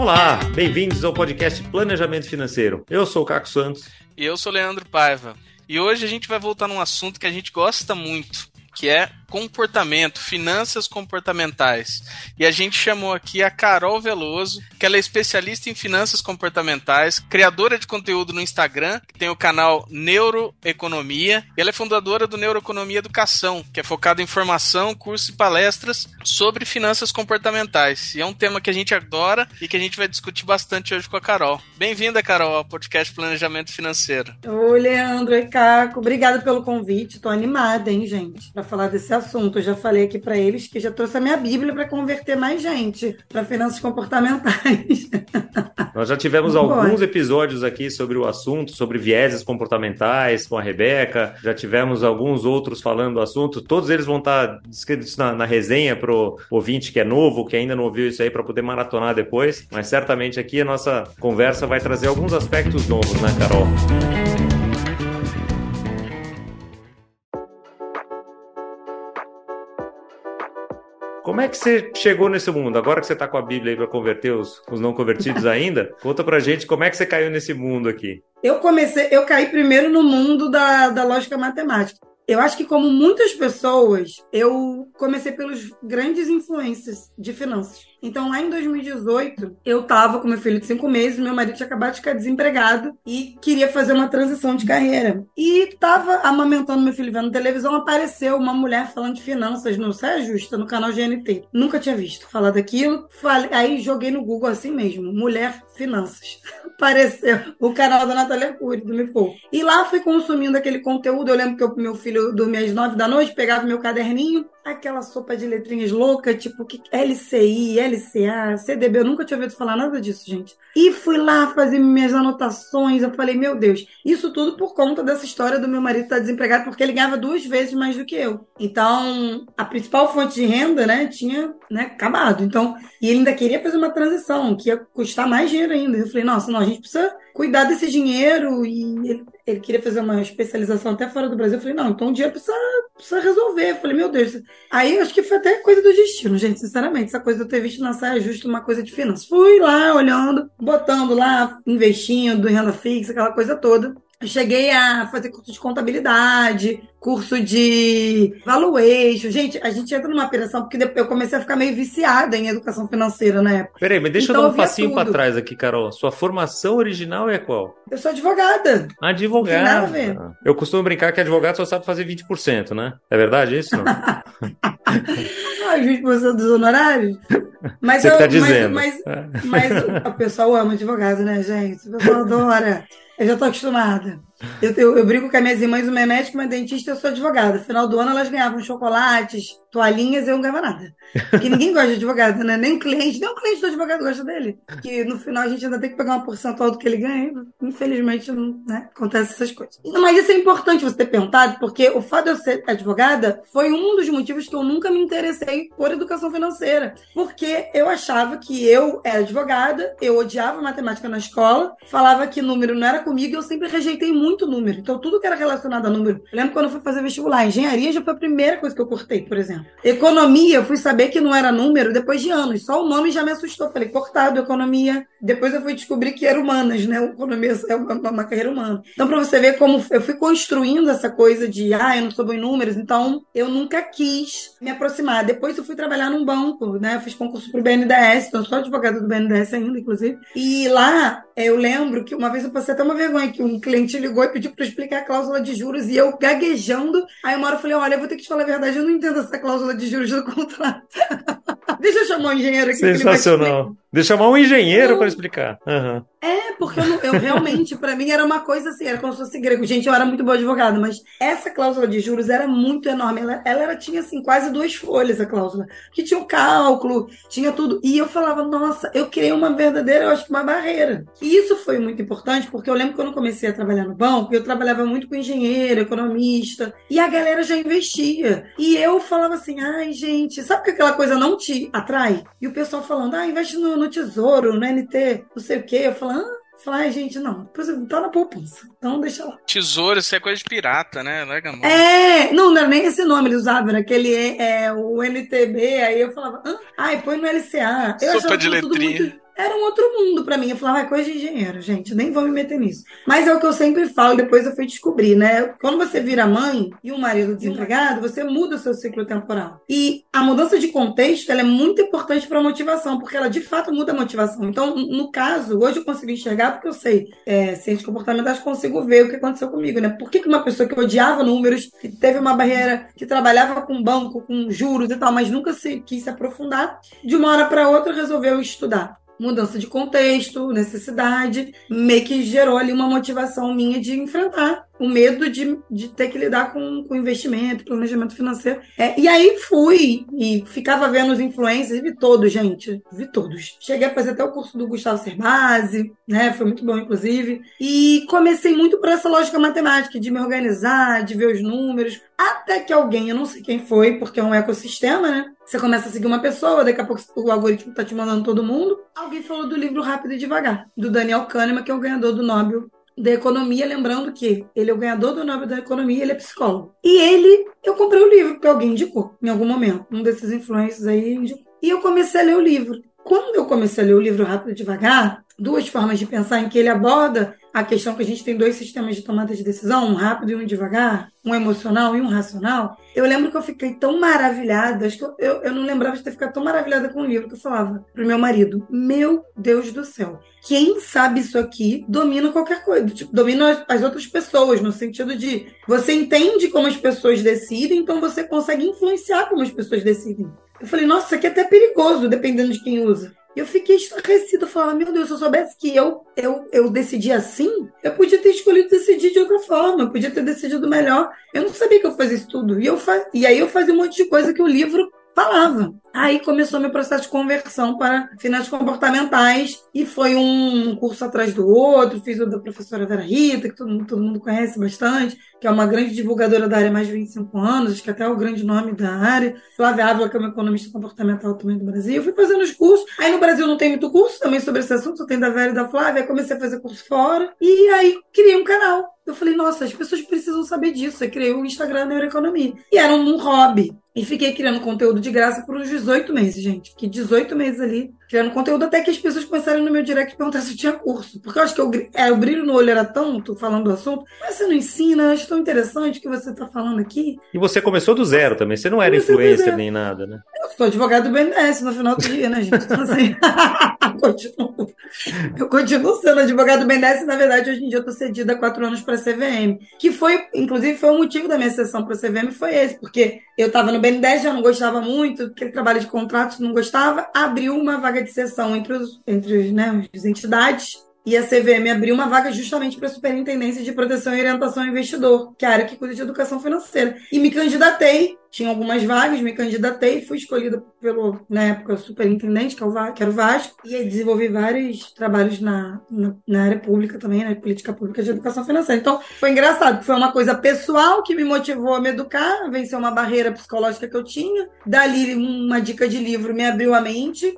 Olá, bem-vindos ao podcast Planejamento Financeiro. Eu sou o Caco Santos. E eu sou o Leandro Paiva. E hoje a gente vai voltar num assunto que a gente gosta muito, que é comportamento, finanças comportamentais. E a gente chamou aqui a Carol Veloso, que ela é especialista em finanças comportamentais, criadora de conteúdo no Instagram, que tem o canal Neuroeconomia, ela é fundadora do Neuroeconomia Educação, que é focado em formação, cursos e palestras sobre finanças comportamentais. E é um tema que a gente adora e que a gente vai discutir bastante hoje com a Carol. Bem-vinda, Carol, ao podcast Planejamento Financeiro. Oi, Leandro e Caco. Obrigada pelo convite. Tô animada, hein, gente, para falar desse assunto. Eu já falei aqui para eles que já trouxe a minha Bíblia para converter mais gente para finanças comportamentais. Nós já tivemos alguns episódios aqui sobre o assunto, sobre vieses comportamentais com a Rebeca, já tivemos alguns outros falando do assunto. Todos eles vão estar descritos na, na resenha para o ouvinte que é novo, que ainda não ouviu isso aí, para poder maratonar depois. Mas certamente aqui a nossa conversa vai trazer alguns aspectos novos, né, Carol? Como é que você chegou nesse mundo? Agora que você está com a Bíblia aí para converter os, os, não convertidos ainda, conta pra gente como é que você caiu nesse mundo aqui. Eu comecei, eu caí primeiro no mundo da, da lógica matemática. Eu acho que, como muitas pessoas, eu comecei pelos grandes influências de finanças. Então, lá em 2018, eu estava com meu filho de cinco meses, meu marido tinha acabado de ficar desempregado e queria fazer uma transição de carreira. E estava amamentando meu filho vendo televisão, apareceu uma mulher falando de finanças no Saia Justa, no canal GNT. Nunca tinha visto falar daquilo. Falei, aí joguei no Google assim mesmo, mulher finanças. Apareceu o canal da Natália Cury, do Me Pouco. E lá fui consumindo aquele conteúdo. Eu lembro que o meu filho dormia às nove da noite, pegava meu caderninho, aquela sopa de letrinhas louca, tipo que LCI, LCA, CDB, eu nunca tinha ouvido falar nada disso, gente. E fui lá fazer minhas anotações, eu falei, meu Deus, isso tudo por conta dessa história do meu marido estar desempregado, porque ele ganhava duas vezes mais do que eu. Então, a principal fonte de renda, né, tinha, né, acabado. Então, e ele ainda queria fazer uma transição, que ia custar mais dinheiro ainda. Eu falei, nossa, não, a gente precisa cuidar desse dinheiro e ele, ele, queria fazer uma especialização até fora do Brasil. Eu falei, não, então o dinheiro precisa, precisa resolver. Eu falei, meu Deus. Aí acho que foi até coisa do destino, gente, sinceramente. Essa coisa de eu ter visto na saia justa uma coisa de finanças. Fui lá olhando, botando lá, investindo em renda fixa, aquela coisa toda. Cheguei a fazer curso de contabilidade, curso de valuation. Gente, a gente entra numa operação porque eu comecei a ficar meio viciada em educação financeira na época. Peraí, mas deixa então, eu dar um passinho para trás aqui, Carol. Sua formação original é qual? Eu sou advogada. Advogada. Eu costumo brincar que advogado só sabe fazer 20%, né? É verdade isso? ah, 20% dos honorários? Mas Você eu, tá dizendo. Mas, mas, mas o pessoal ama advogado, né, gente? O pessoal adora. Eu já tô acostumada. Eu, eu, eu, brigo com as minhas irmãs, uma é médica, uma é dentista, eu sou advogada. No final do ano elas ganhavam chocolates, toalhinhas, eu não ganhava nada. Porque ninguém gosta de advogado, né? Nem o cliente, nem o cliente do advogado gosta dele. Que no final a gente ainda tem que pegar uma porcentagem do que ele ganha. Infelizmente, não, né? Acontece essas coisas. Mas isso é importante você ter perguntado, porque o fato de eu ser advogada foi um dos motivos que eu nunca me interessei por educação financeira. Porque eu achava que eu era advogada, eu odiava matemática na escola, falava que número não era comigo e eu sempre rejeitei muito muito número. Então, tudo que era relacionado a número. Eu lembro quando eu fui fazer vestibular. Engenharia já foi a primeira coisa que eu cortei, por exemplo. Economia, eu fui saber que não era número depois de anos. Só o nome já me assustou. Falei, cortado, economia. Depois eu fui descobrir que era humanas, né? Economia é uma, uma carreira humana. Então, para você ver como eu fui construindo essa coisa de, ah, eu não sou bom em números, então eu nunca quis me aproximar. Depois eu fui trabalhar num banco, né? Eu fiz concurso pro BNDES, então sou advogada do BNDES ainda, inclusive. E lá eu lembro que uma vez eu passei até uma vergonha que um cliente ligou e pediu para explicar a cláusula de juros e eu gaguejando. Aí uma hora eu falei: olha, eu vou ter que te falar a verdade, eu não entendo essa cláusula de juros do contrato. Deixa eu chamar um engenheiro aqui. Sensacional. Deixa eu chamar um engenheiro para explicar. Uhum. É, porque eu, eu realmente, para mim, era uma coisa assim, era como se fosse grego. Gente, eu era muito boa advogada, mas essa cláusula de juros era muito enorme. Ela, ela era, tinha, assim, quase duas folhas a cláusula. Que tinha o cálculo, tinha tudo. E eu falava, nossa, eu criei uma verdadeira, eu acho que uma barreira. E isso foi muito importante, porque eu lembro quando eu comecei a trabalhar no banco, eu trabalhava muito com engenheiro, economista, e a galera já investia. E eu falava assim, ai, gente, sabe que aquela coisa não te atrai? E o pessoal falando, ah, investe no, no tesouro, no NT, não sei o quê. Eu falava, ah, Falar, ai, gente, não, tá na poupança. Então deixa lá. Tesouro, isso é coisa de pirata, né? Larga mão. É, não, não era nem esse nome, eles usavam, era aquele, é, o NTB, aí eu falava, ah, ai, põe no LCA. Eu Sopa de letrinha. Muito... era um outro mundo para mim. Eu falava, ah, coisa de engenheiro, gente, nem vou me meter nisso. Mas é o que eu sempre falo, depois eu fui descobrir, né? Quando você vira mãe e um marido desempregado, você muda o seu ciclo temporal. E a mudança de contexto, ela é muito importante para a motivação, porque ela de fato muda a motivação. Então, no caso, hoje eu consigo enxergar porque eu sei, é, ciência comportamentais, consigo ver o que aconteceu comigo, né? Por que uma pessoa que odiava números, que teve uma barreira, que trabalhava com banco, com juros e tal, mas nunca se quis se aprofundar, de uma hora para outra resolveu estudar mudança de contexto, necessidade, meio que gerou ali uma motivação minha de enfrentar o medo de, de ter que lidar com, com investimento, planejamento financeiro. É, e aí fui e ficava vendo os influencers, vi todos, gente, vi todos. Cheguei a fazer até o curso do Gustavo Cerbasi, né? Foi muito bom, inclusive. E comecei muito por essa lógica matemática, de me organizar, de ver os números, até que alguém, eu não sei quem foi, porque é um ecossistema, né? Você começa a seguir uma pessoa, daqui a pouco o algoritmo tá te mandando todo mundo. Alguém falou do livro Rápido e Devagar, do Daniel Kahneman, que é o ganhador do Nobel da economia, lembrando que ele é o ganhador do Nobel da Economia, ele é psicólogo. E ele, eu comprei o livro, porque alguém indicou, em algum momento. Um desses influencers aí indicou. E eu comecei a ler o livro. Quando eu comecei a ler o livro Rápido e Devagar, duas formas de pensar em que ele aborda a questão que a gente tem dois sistemas de tomada de decisão, um rápido e um devagar, um emocional e um racional. Eu lembro que eu fiquei tão maravilhada, acho que eu, eu, eu não lembrava de ter ficado tão maravilhada com o livro que eu falava pro meu marido: Meu Deus do céu, quem sabe isso aqui domina qualquer coisa, tipo, domina as outras pessoas, no sentido de você entende como as pessoas decidem, então você consegue influenciar como as pessoas decidem. Eu falei, nossa, isso aqui é até perigoso, dependendo de quem usa. Eu fiquei estarrecida, falava, meu Deus, se eu soubesse que eu, eu, eu decidi assim, eu podia ter escolhido decidir de outra forma, eu podia ter decidido melhor. Eu não sabia que eu fazia isso tudo. E, eu faz... e aí eu fazia um monte de coisa que o livro falava. Aí começou meu processo de conversão para finanças comportamentais e foi um curso atrás do outro. Fiz o da professora Vera Rita, que todo, todo mundo conhece bastante, que é uma grande divulgadora da área há mais de 25 anos, acho que até é o grande nome da área. Flávia Ávila, que é uma economista comportamental também do Brasil. Eu fui fazendo os cursos. Aí no Brasil não tem muito curso também sobre esse assunto, só tem da Vera e da Flávia. Aí comecei a fazer curso fora e aí criei um canal. Eu falei, nossa, as pessoas precisam saber disso. Eu criei o Instagram Neuroeconomia. E era um hobby. E fiquei criando conteúdo de graça por uns 18 meses, gente. Fiquei 18 meses ali criando conteúdo até que as pessoas começaram no meu direct perguntar se tinha curso. Porque eu acho que eu, é, o brilho no olho era tanto falando do assunto. Mas você não ensina, acho tão interessante o que você está falando aqui. E você começou do zero também. Você não era influencer nem nada, né? Eu sou advogado do BNDES no final do dia, né, gente? Então, assim, continuo, eu continuo sendo advogado do BNDES. Na verdade, hoje em dia eu estou cedida há quatro anos para a CVM. Que foi, inclusive, foi o motivo da minha sessão para a CVM, foi esse. Porque eu estava no BNDES, já não gostava muito, aquele trabalho de contratos, não gostava. Abriu uma vaga de sessão entre, os, entre né, as entidades e a CVM abriu uma vaga justamente para a Superintendência de Proteção e Orientação ao Investidor, que é a área que cuida de educação financeira. E me candidatei tinha algumas vagas, me candidatei, fui escolhida pelo, na época, superintendente, que, é o, que era o Vasco, e desenvolvi vários trabalhos na, na, na, área pública também, na política pública de educação financeira. Então, foi engraçado, foi uma coisa pessoal que me motivou a me educar, vencer uma barreira psicológica que eu tinha. Dali, uma dica de livro me abriu a mente,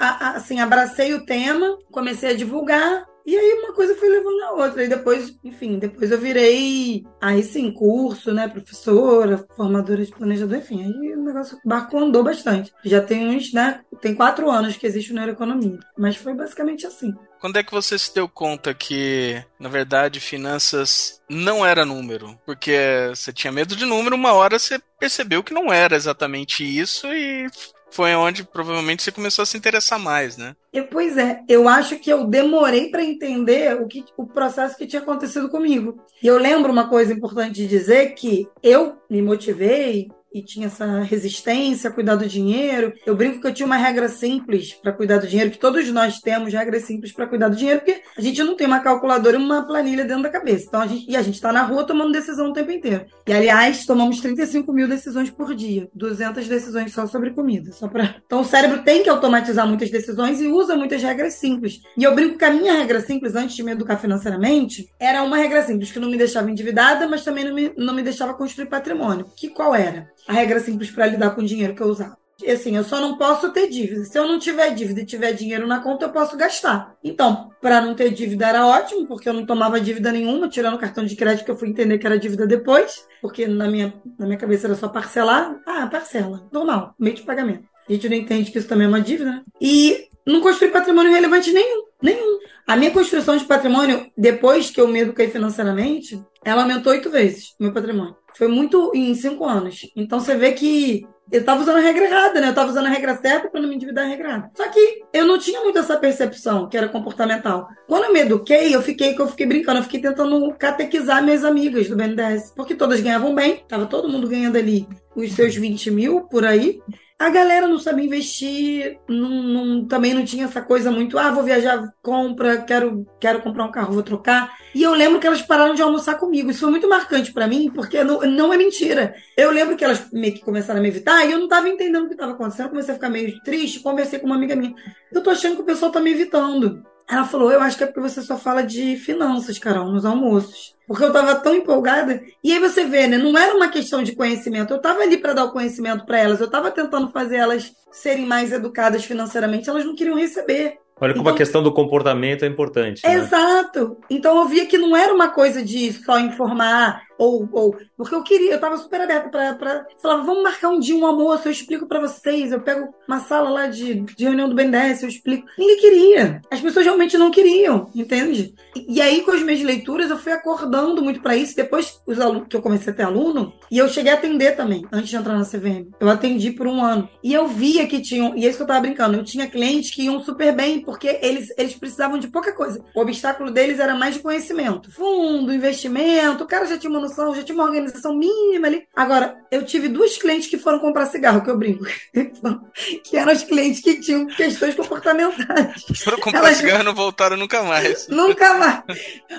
assim, abracei o tema, comecei a divulgar, e aí uma coisa foi levando a outra. E depois, enfim, depois eu virei, aí sim, curso, né? Professora, formadora de planejador, enfim. Aí o negócio, barco andou bastante. Já tem uns, né? Tem quatro anos que existe o Neuroeconomia. Mas foi basicamente assim. Quando é que você se deu conta que, na verdade, finanças não era número? Porque você tinha medo de número, uma hora você percebeu que não era exatamente isso e foi onde provavelmente você começou a se interessar mais, né? Pois é, eu acho que eu demorei para entender o, que, o processo que tinha acontecido comigo. E eu lembro uma coisa importante de dizer que eu me motivei e tinha essa resistência a cuidar do dinheiro. Eu brinco que eu tinha uma regra simples para cuidar do dinheiro, que todos nós temos regras simples para cuidar do dinheiro, porque a gente não tem uma calculadora e uma planilha dentro da cabeça. Então a gente, e a gente está na rua tomando decisão o tempo inteiro. E aliás, tomamos 35 mil decisões por dia, 200 decisões só sobre comida. Só pra... Então o cérebro tem que automatizar muitas decisões e usa muitas regras simples. E eu brinco que a minha regra simples, antes de me educar financeiramente, era uma regra simples que não me deixava endividada, mas também não me, não me deixava construir patrimônio. Que qual era? A regra simples para lidar com o dinheiro que eu usava. Assim, eu só não posso ter dívida. Se eu não tiver dívida e tiver dinheiro na conta, eu posso gastar. Então, para não ter dívida era ótimo, porque eu não tomava dívida nenhuma, tirando o cartão de crédito que eu fui entender que era dívida depois, porque na minha, na minha cabeça era só parcelar. Ah, parcela, normal, meio de pagamento. A gente não entende que isso também é uma dívida, né? E não construí patrimônio relevante nenhum. Nenhum. A minha construção de patrimônio, depois que eu me eduquei financeiramente, ela aumentou oito vezes meu patrimônio. Foi muito em cinco anos. Então você vê que eu estava usando a regra errada, né? Eu estava usando a regra certa para não me endividar a regra errada. Só que eu não tinha muito essa percepção, que era comportamental. Quando eu me eduquei, eu fiquei, que eu fiquei brincando, eu fiquei tentando catequizar minhas amigas do BNDES. Porque todas ganhavam bem, tava todo mundo ganhando ali os seus 20 mil por aí. A galera não sabia investir, não, não, também não tinha essa coisa muito, ah, vou viajar, compra, quero, quero comprar um carro, vou trocar. E eu lembro que elas pararam de almoçar comigo. Isso foi muito marcante para mim, porque não, não é mentira. Eu lembro que elas meio que começaram a me evitar e eu não estava entendendo o que estava acontecendo. comecei a ficar meio triste, conversei com uma amiga minha. Eu tô achando que o pessoal tá me evitando. Ela falou: Eu acho que é porque você só fala de finanças, Carol, nos almoços. Porque eu estava tão empolgada. E aí você vê, né? Não era uma questão de conhecimento. Eu estava ali para dar o conhecimento para elas. Eu estava tentando fazer elas serem mais educadas financeiramente. Elas não queriam receber. Olha como então, a questão do comportamento é importante. Né? Exato. Então eu via que não era uma coisa de só informar, ou, ou porque eu queria, eu estava super aberta para. Falava, vamos marcar um dia um almoço, eu explico para vocês. Eu pego uma sala lá de, de reunião do BNDES, eu explico. Ninguém queria. As pessoas realmente não queriam, entende? E, e aí, com as minhas leituras, eu fui acordando muito para isso. Depois os alunos, que eu comecei a ter aluno, e eu cheguei a atender também, antes de entrar na CVM. Eu atendi por um ano. E eu via que tinham, e é isso que eu estava brincando, eu tinha clientes que iam super bem, porque eles, eles precisavam de pouca coisa. O obstáculo deles era mais de conhecimento. Fundo, investimento, o cara já tinha uma já tinha uma organização mínima ali. Agora, eu tive duas clientes que foram comprar cigarro, que eu brinco. que eram os clientes que tinham questões comportamentais. Foram comprar Elas... cigarro e não voltaram nunca mais. nunca mais.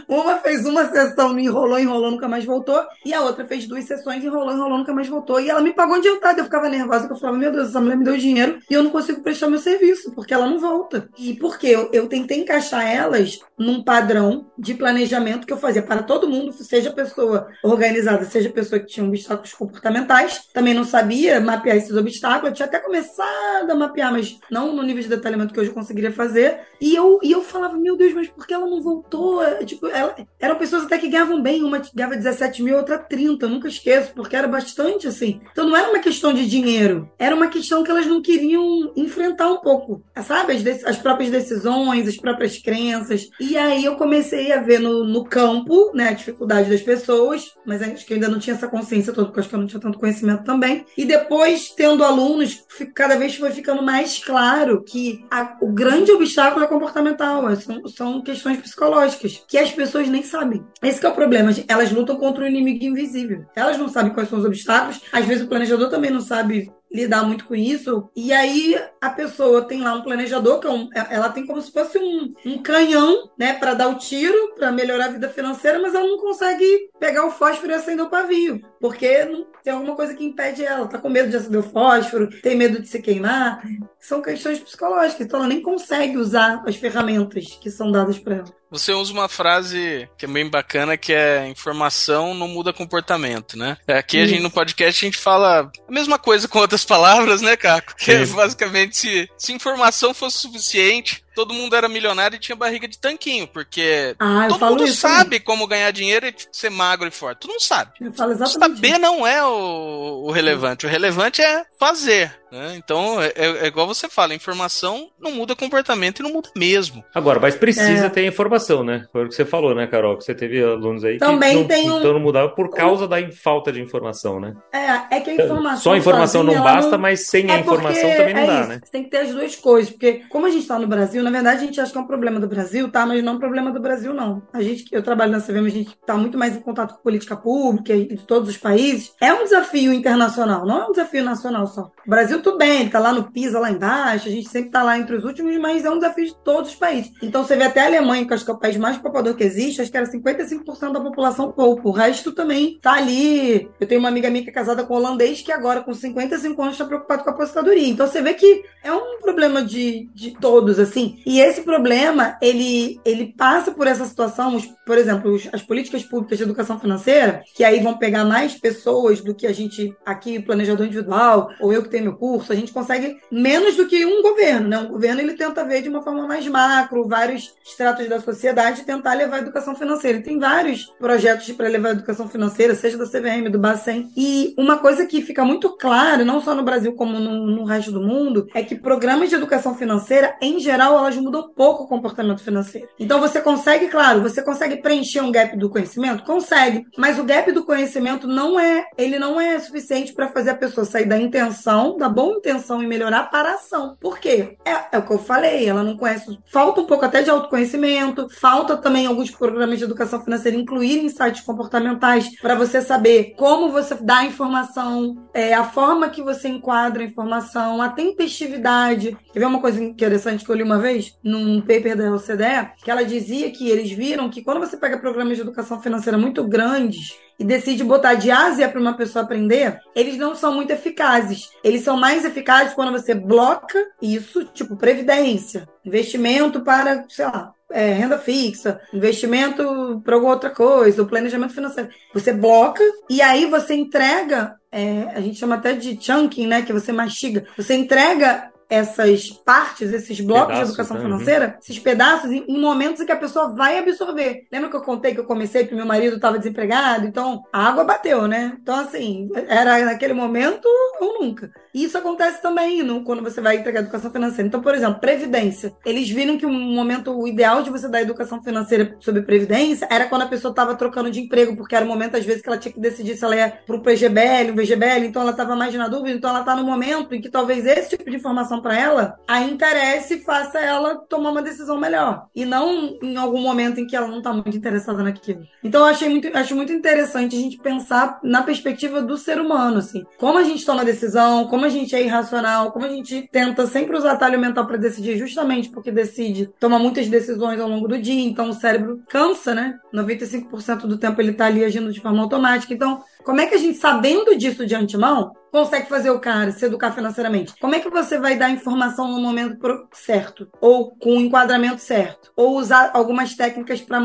Uma fez uma sessão, enrolou, enrolou, nunca mais voltou. E a outra fez duas sessões, enrolou, enrolou, nunca mais voltou. E ela me pagou adiantado. Eu ficava nervosa, eu falava, meu Deus, essa mulher me deu dinheiro e eu não consigo prestar meu serviço, porque ela não volta. E por quê? Eu, eu tentei encaixar elas num padrão de planejamento que eu fazia para todo mundo, seja pessoa organizada, seja pessoa que tinha obstáculos comportamentais. Também não sabia mapear esses obstáculos. Eu tinha até começado a mapear, mas não no nível de detalhamento que hoje eu conseguiria fazer. E eu, e eu falava, meu Deus, mas por que ela não voltou? É, tipo, ela, eram pessoas até que ganhavam bem. Uma ganhava 17 mil, outra 30. Eu nunca esqueço, porque era bastante assim. Então não era uma questão de dinheiro. Era uma questão que elas não queriam enfrentar um pouco. Sabe? As, as próprias decisões, as próprias crenças. E aí eu comecei a ver no, no campo, né, a dificuldade das pessoas, mas acho que ainda não tinha essa consciência toda, porque acho que eu não tinha tanto conhecimento também. E depois, tendo alunos, cada vez foi ficando mais claro que a, o grande obstáculo é comportamental, é, são, são questões psicológicas, que as pessoas nem sabem. Esse é o problema, elas lutam contra o inimigo invisível. Elas não sabem quais são os obstáculos, às vezes o planejador também não sabe lidar muito com isso. E aí a pessoa tem lá um planejador, que é um, ela tem como se fosse um, um canhão, né, para dar o tiro, para melhorar a vida financeira, mas ela não consegue pegar o fósforo e acender o pavio, porque tem alguma coisa que impede ela. Tá com medo de acender o fósforo, tem medo de se queimar. São questões psicológicas, então ela nem consegue usar as ferramentas que são dadas para ela. Você usa uma frase que é bem bacana, que é informação não muda comportamento, né? Aqui a gente no podcast a gente fala a mesma coisa com outras palavras, né, Caco? Que é basicamente se, se informação fosse suficiente, todo mundo era milionário e tinha barriga de tanquinho, porque ah, todo mundo sabe também. como ganhar dinheiro e ser magro e forte. Tu não sabe. Eu falo exatamente Saber não é o, o relevante. O relevante é fazer. Né? Então, é, é, é, igual você fala, informação não muda comportamento e não muda mesmo. Agora, mas precisa é. ter informação, né? Foi o que você falou, né, Carol? Que você teve alunos aí Também que tem não, um... então não mudavam por causa da falta de informação, né? É, é que a informação. Só a informação não basta, não... mas sem a é informação também não é dá, isso. né? Você tem que ter as duas coisas, porque como a gente está no Brasil, na verdade a gente acha que é um problema do Brasil, tá? Mas não é um problema do Brasil, não. A gente, eu trabalho na CVM, a gente está muito mais em contato com política pública e de todos os países. É um desafio internacional, não é um desafio nacional só. O Brasil, tudo bem, ele tá lá no pisa lá embaixo, a gente sempre está lá entre os últimos, mas é um desafio de todos os países. Então você vê até a Alemanha, que acho que é o país mais poupador que existe, acho que era 55% da população poupa. O resto também tá ali. Eu tenho uma amiga minha que é casada com um holandês que agora, com 55 anos, está preocupado com a aposentadoria. Então você vê que é um problema de, de todos, assim. E esse problema, ele, ele passa por essa situação, por exemplo, as políticas públicas de educação financeira, que aí vão pegar mais pessoas do que a gente aqui, planejador individual, ou eu que tenho meu curso, a gente consegue menos do que um governo, né? Um governo ele tenta ver de uma forma mais macro, vários estratos da sociedade, tentar levar a educação financeira. Tem vários projetos para levar a educação financeira, seja da CVM, do Bacen. E uma coisa que fica muito clara, não só no Brasil como no, no resto do mundo, é que programas de educação financeira, em geral, elas mudam pouco o comportamento financeiro. Então você consegue, claro, você consegue preencher um gap do conhecimento? Consegue. Mas o gap do conhecimento não é, ele não é suficiente para fazer a pessoa sair da intenção, da boa intenção e melhorar para a ação. Por quê? É, é o que eu falei, ela não conhece. Falta um pouco até de autoconhecimento, falta também alguns programas de educação financeira incluírem insights comportamentais para você saber como você dá a informação, é, a forma que você enquadra a informação, a tempestividade. Quer ver uma coisa interessante que eu li uma vez num paper da OCDE, que ela dizia que eles viram que quando você pega programas de educação financeira muito grandes, e decide botar de Ásia para uma pessoa aprender, eles não são muito eficazes. Eles são mais eficazes quando você bloca isso, tipo previdência, investimento para, sei lá, é, renda fixa, investimento para alguma outra coisa, o planejamento financeiro. Você bloca e aí você entrega, é, a gente chama até de chunking, né? Que você mastiga. Você entrega essas partes, esses blocos pedaços, de educação financeira, esses pedaços, em, em, momentos em que a pessoa vai absorver. Lembra que eu contei que eu comecei porque meu marido estava desempregado? Então, a água bateu, né? Então, assim, era naquele momento ou nunca. Isso acontece também no, quando você vai entregar educação financeira. Então, por exemplo, previdência. Eles viram que o momento ideal de você dar educação financeira sobre previdência era quando a pessoa estava trocando de emprego, porque era o momento, às vezes, que ela tinha que decidir se ela ia para o PGBL, um VGBL, então ela estava mais na dúvida, então ela está no momento em que talvez esse tipo de informação para ela, a interesse faça ela tomar uma decisão melhor. E não em algum momento em que ela não está muito interessada naquilo. Então eu achei muito, acho muito interessante a gente pensar na perspectiva do ser humano, assim. Como a gente toma decisão, como a gente é irracional, como a gente tenta sempre usar atalho mental para decidir, justamente porque decide, toma muitas decisões ao longo do dia, então o cérebro cansa, né? 95% do tempo ele está ali agindo de forma automática. Então, como é que a gente, sabendo disso de antemão, consegue fazer o cara se educar financeiramente? Como é que você vai dar informação no momento certo? Ou com o enquadramento certo? Ou usar algumas técnicas para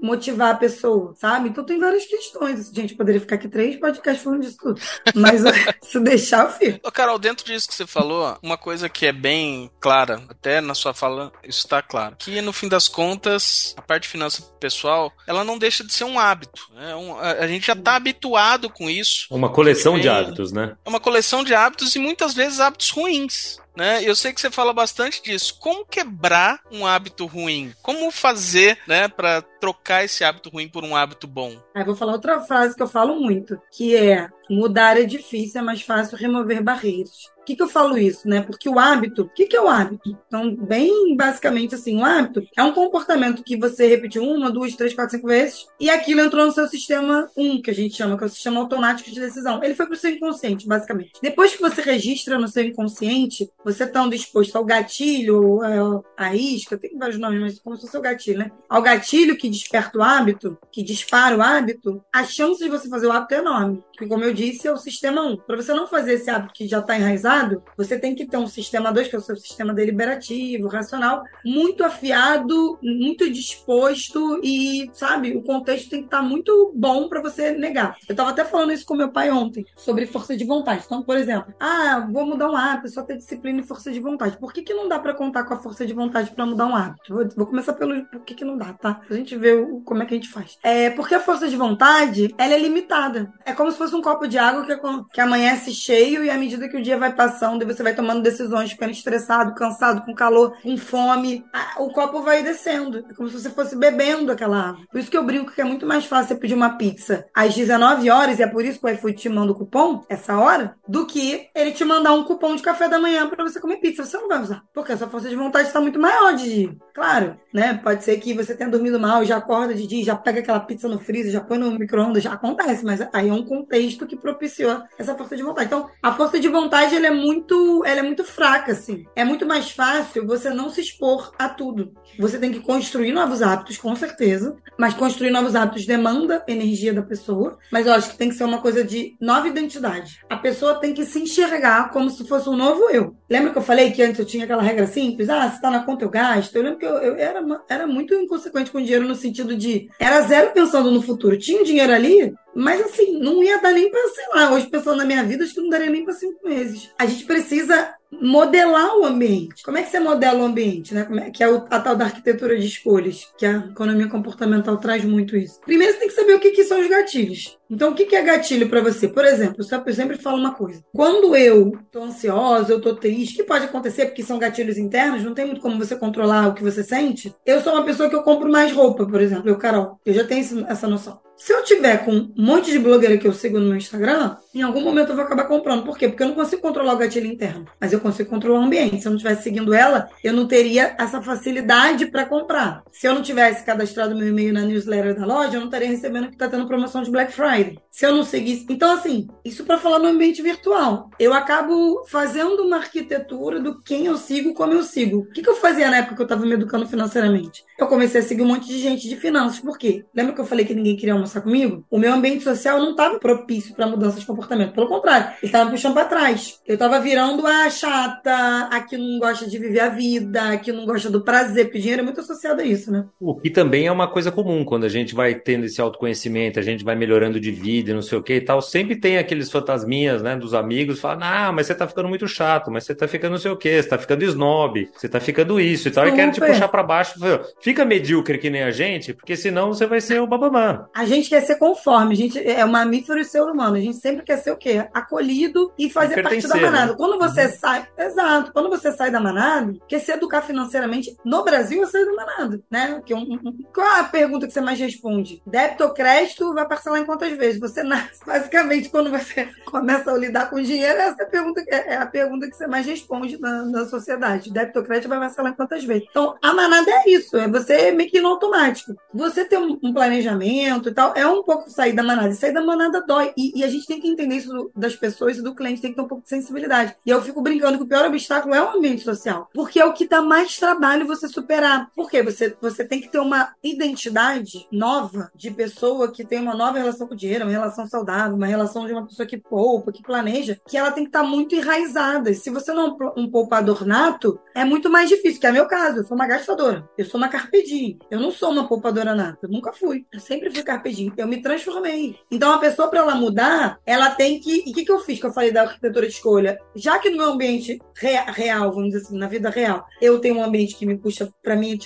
motivar a pessoa, sabe? Então tem várias questões. A gente poderia ficar aqui três podcasts falando disso tudo. Mas se deixar, fico. Carol, dentro disso que você falou, uma coisa que é bem clara, até na sua fala, isso está claro. Que no fim das contas, a parte de finança pessoal, ela não deixa de ser um hábito. Né? Um, a, a, gente já está habituado com isso. Uma coleção de hábitos, né? É uma coleção de hábitos e muitas vezes hábitos ruins. Né? Eu sei que você fala bastante disso. Como quebrar um hábito ruim? Como fazer, né, para trocar esse hábito ruim por um hábito bom? Aí vou falar outra frase que eu falo muito, que é mudar é difícil, é mais fácil remover barreiras. Por que, que eu falo isso, né? Porque o hábito, o que, que é o hábito? Então, bem basicamente assim, o hábito é um comportamento que você repetiu uma, duas, três, quatro, cinco vezes e aquilo entrou no seu sistema 1, um, que a gente chama, que é o sistema automático de decisão. Ele foi para o seu inconsciente, basicamente. Depois que você registra no seu inconsciente, você estando exposto ao gatilho, à isca, tem vários nomes, mas como se fosse o gatilho, né? Ao gatilho que desperta o hábito, que dispara o hábito, a chance de você fazer o hábito é enorme. Porque, como eu disse, é o sistema 1. Para você não fazer esse hábito que já está enraizado, você tem que ter um sistema 2, que é o seu sistema deliberativo, racional, muito afiado, muito disposto e, sabe, o contexto tem que estar tá muito bom para você negar. Eu estava até falando isso com meu pai ontem, sobre força de vontade. Então, por exemplo, ah, vou mudar um hábito, só ter disciplina e força de vontade. Por que, que não dá para contar com a força de vontade para mudar um hábito? Vou, vou, começar pelo por que, que não dá, tá? Pra gente ver como é que a gente faz. É porque a força de vontade, ela é limitada. É como se fosse um copo de água que, é que amanhece cheio e à medida que o dia vai passando e você vai tomando decisões, ficando estressado, cansado, com calor, com fome, o copo vai descendo. É como se você fosse bebendo aquela água. Por isso que eu brinco que é muito mais fácil você pedir uma pizza às 19 horas, e é por isso que o iFood te manda o cupom, essa hora, do que ele te mandar um cupom de café da manhã para você comer pizza. Você não vai usar. Porque a sua força de vontade está muito maior de. Claro, né? Pode ser que você tenha dormido mal, já já acorda de dia, já pega aquela pizza no freezer, já põe no micro-ondas, já acontece, mas aí é um contexto que propiciou essa força de vontade. Então, a força de vontade ela é muito, ela é muito fraca, assim. É muito mais fácil você não se expor a tudo. Você tem que construir novos hábitos, com certeza, mas construir novos hábitos demanda energia da pessoa, mas eu acho que tem que ser uma coisa de nova identidade. A pessoa tem que se enxergar como se fosse um novo eu. Lembra que eu falei que antes eu tinha aquela regra simples? Ah, se tá na conta eu gasto. Eu lembro que eu, eu era, era muito inconsequente com dinheiro no sentido de era zero pensando no futuro. Tinha dinheiro ali, mas assim, não ia dar nem para, sei lá, hoje pensando na minha vida, acho que não daria nem para cinco meses. A gente precisa modelar o ambiente. Como é que você modela o ambiente, né? É, que é a tal da arquitetura de escolhas, que a economia comportamental traz muito isso. Primeiro você tem que saber o que, que são os gatilhos. Então, o que, que é gatilho para você? Por exemplo, eu sempre falo uma coisa. Quando eu tô ansiosa, eu tô triste, que pode acontecer porque são gatilhos internos, não tem muito como você controlar o que você sente. Eu sou uma pessoa que eu compro mais roupa, por exemplo, eu, Carol, eu já tenho essa noção. Se eu tiver com um monte de blogueira que eu sigo no meu Instagram, em algum momento eu vou acabar comprando. Por quê? Porque eu não consigo controlar o gatilho interno, mas eu consigo controlar o ambiente. Se eu não estivesse seguindo ela, eu não teria essa facilidade para comprar. Se eu não tivesse cadastrado meu e-mail na newsletter da loja, eu não estaria recebendo que está tendo promoção de Black Friday. Se eu não seguisse. Então, assim, isso para falar no ambiente virtual. Eu acabo fazendo uma arquitetura do quem eu sigo, como eu sigo. O que, que eu fazia na época que eu estava me educando financeiramente? Eu comecei a seguir um monte de gente de finanças. Por quê? Lembra que eu falei que ninguém queria almoçar comigo? O meu ambiente social não estava propício para mudança de comportamento. Pelo contrário, ele estava puxando para trás. Eu estava virando a chata, a que não gosta de viver a vida, a que não gosta do prazer, porque dinheiro é muito associado a isso, né? O que também é uma coisa comum, quando a gente vai tendo esse autoconhecimento, a gente vai melhorando de vida, não sei o que e tal, sempre tem aqueles fantasminhas, né, dos amigos, falam, ah, mas você tá ficando muito chato, mas você tá ficando não sei o que, você tá ficando snob, você tá ficando isso e tal, e querem te puxar para baixo. Fica medíocre que nem a gente, porque senão você vai ser o babamã. A gente quer ser conforme, a gente é mamífero e ser humano, a gente sempre quer ser o quê? Acolhido e fazer e parte da manada. Né? Quando você uhum. sai, exato, quando você sai da manada, quer se educar financeiramente, no Brasil é sair da manada, né? Que um, um, qual é a pergunta que você mais responde? Débito ou crédito vai parcelar em quantas vezes? Você nasce, basicamente, quando você começa a lidar com dinheiro, essa é a pergunta, é, é a pergunta que você mais responde na, na sociedade. Débito ou crédito vai parcelar em quantas vezes? Então, a manada é isso, é você meio que no automático. Você ter um, um planejamento e tal, é um pouco sair da manada. E sair da manada dói. E, e, a gente tem que entender isso das pessoas e do cliente, tem que ter um pouco de sensibilidade. E eu fico brincando que o pior obstáculo é o ambiente social. Porque é o que dá mais trabalho você superar. Porque você, você tem que ter uma identidade nova de pessoa que tem uma nova relação com o dinheiro, uma relação saudável, uma relação de uma pessoa que poupa, que planeja, que ela tem que estar muito enraizada. Se você não é um poupador nato, é muito mais difícil, que é meu caso. Eu sou uma gastadora. Eu sou uma carpedinha. Eu não sou uma poupadora nata. Eu nunca fui. Eu sempre fui carpedinha. Eu me transformei. Então, a pessoa, para ela mudar, ela tem que. E o que, que eu fiz que eu falei da arquitetura de escolha? Já que no meu ambiente real, vamos dizer assim, na vida real, eu tenho um ambiente que me puxa para minha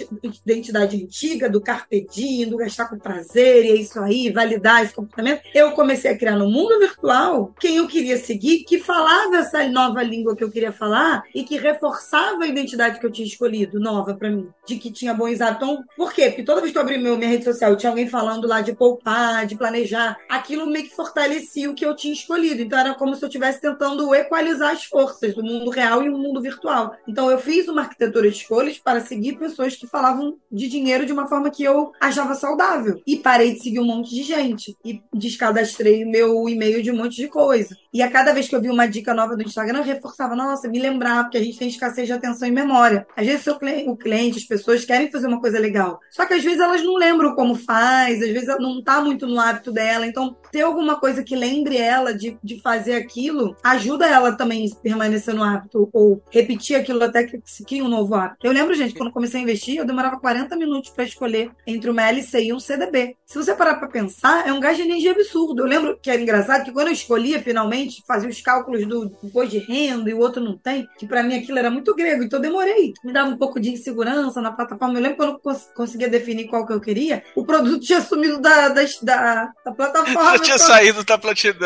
identidade antiga, do carpe do gastar com prazer, e é isso aí, validar esse comportamento. Eu comecei a criar no mundo virtual quem eu queria seguir, que falava essa nova língua que eu queria falar e que reforçava a identidade que eu tinha escolhido, nova para mim, de que tinha bons hábitos. Então, por quê? Porque toda vez que eu abri meu, minha rede social, tinha alguém falando lá de poupar, de planejar, aquilo meio que fortalecia o que eu tinha escolhido. Então, era como se eu estivesse tentando equalizar as forças do mundo real e o mundo virtual. Então, eu fiz uma arquitetura de escolhas para seguir pessoas que falavam de dinheiro de uma forma que eu achava saudável. E parei de seguir um monte de gente. E descadastrei meu e-mail de um monte de coisa. E a cada vez que eu vi uma dica nova do Instagram, eu reforçava, nossa, me lembrar, porque a gente tem escassez de atenção e memória. Às vezes o cliente, as pessoas querem fazer uma coisa legal. Só que às vezes elas não lembram como faz, às vezes não está muito no hábito dela. Então, ter alguma coisa que lembre ela de, de fazer aquilo, ajuda ela também a permanecer no hábito ou repetir aquilo até que se crie um novo hábito. Eu lembro, gente, quando comecei a investir, eu demorava 40 minutos para escolher entre uma LC e um CDB. Se você parar para pensar, é um gás de energia absurdo. Eu lembro que era engraçado que quando eu escolhia finalmente, fazia os cálculos do imposto de renda e o outro não tem, que para mim aquilo era muito grego, então eu demorei. Me dava um pouco de insegurança na plataforma. Eu lembro quando eu cons conseguia definir qual que eu queria, o produto tinha sumido da, da, da, da plataforma. Já tinha saído da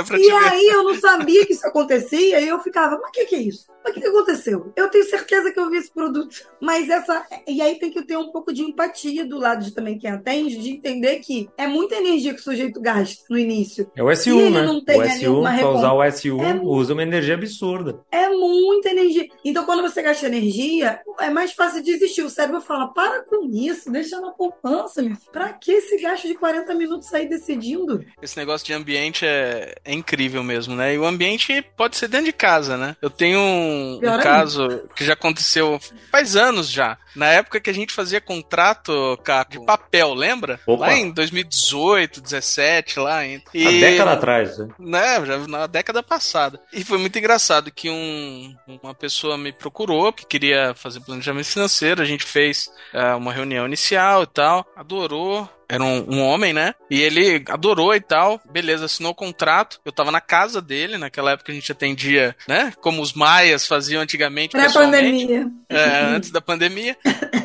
prateleira. E aí eu não sabia que isso acontecia e eu ficava, mas o que, que é isso? Mas o que, que aconteceu? Eu tenho certeza que eu vi esse produto. Mas essa. E aí tem que ter um pouco de empatia do lado de também quem atende, de entender que é muita energia que o sujeito gasta no início. É o S1, né? o S1, para usar o S1, é usa uma energia absurda. É muita energia. Então, quando você gasta energia, é mais fácil desistir. O cérebro fala: para com isso, deixa na poupança, meu. Pra que esse gasto de 40 minutos sair decidindo? Esse negócio de ambiente é, é incrível mesmo, né? E o ambiente pode ser dentro de casa, né? Eu tenho um, um caso que já aconteceu faz anos já. Na época que a gente fazia contrato, Caco, de papel, lembra? Opa. Lá em 2018, 17, lá. E, a década atrás, né? né? Já na década passada. E foi muito engraçado que um, uma pessoa me procurou que queria fazer planejamento financeiro. A gente fez uh, uma reunião inicial e tal. Adorou era um, um, homem, né? E ele adorou e tal. Beleza, assinou o contrato. Eu tava na casa dele, naquela época a gente atendia, né? Como os maias faziam antigamente. Pré-pandemia. É, antes da pandemia.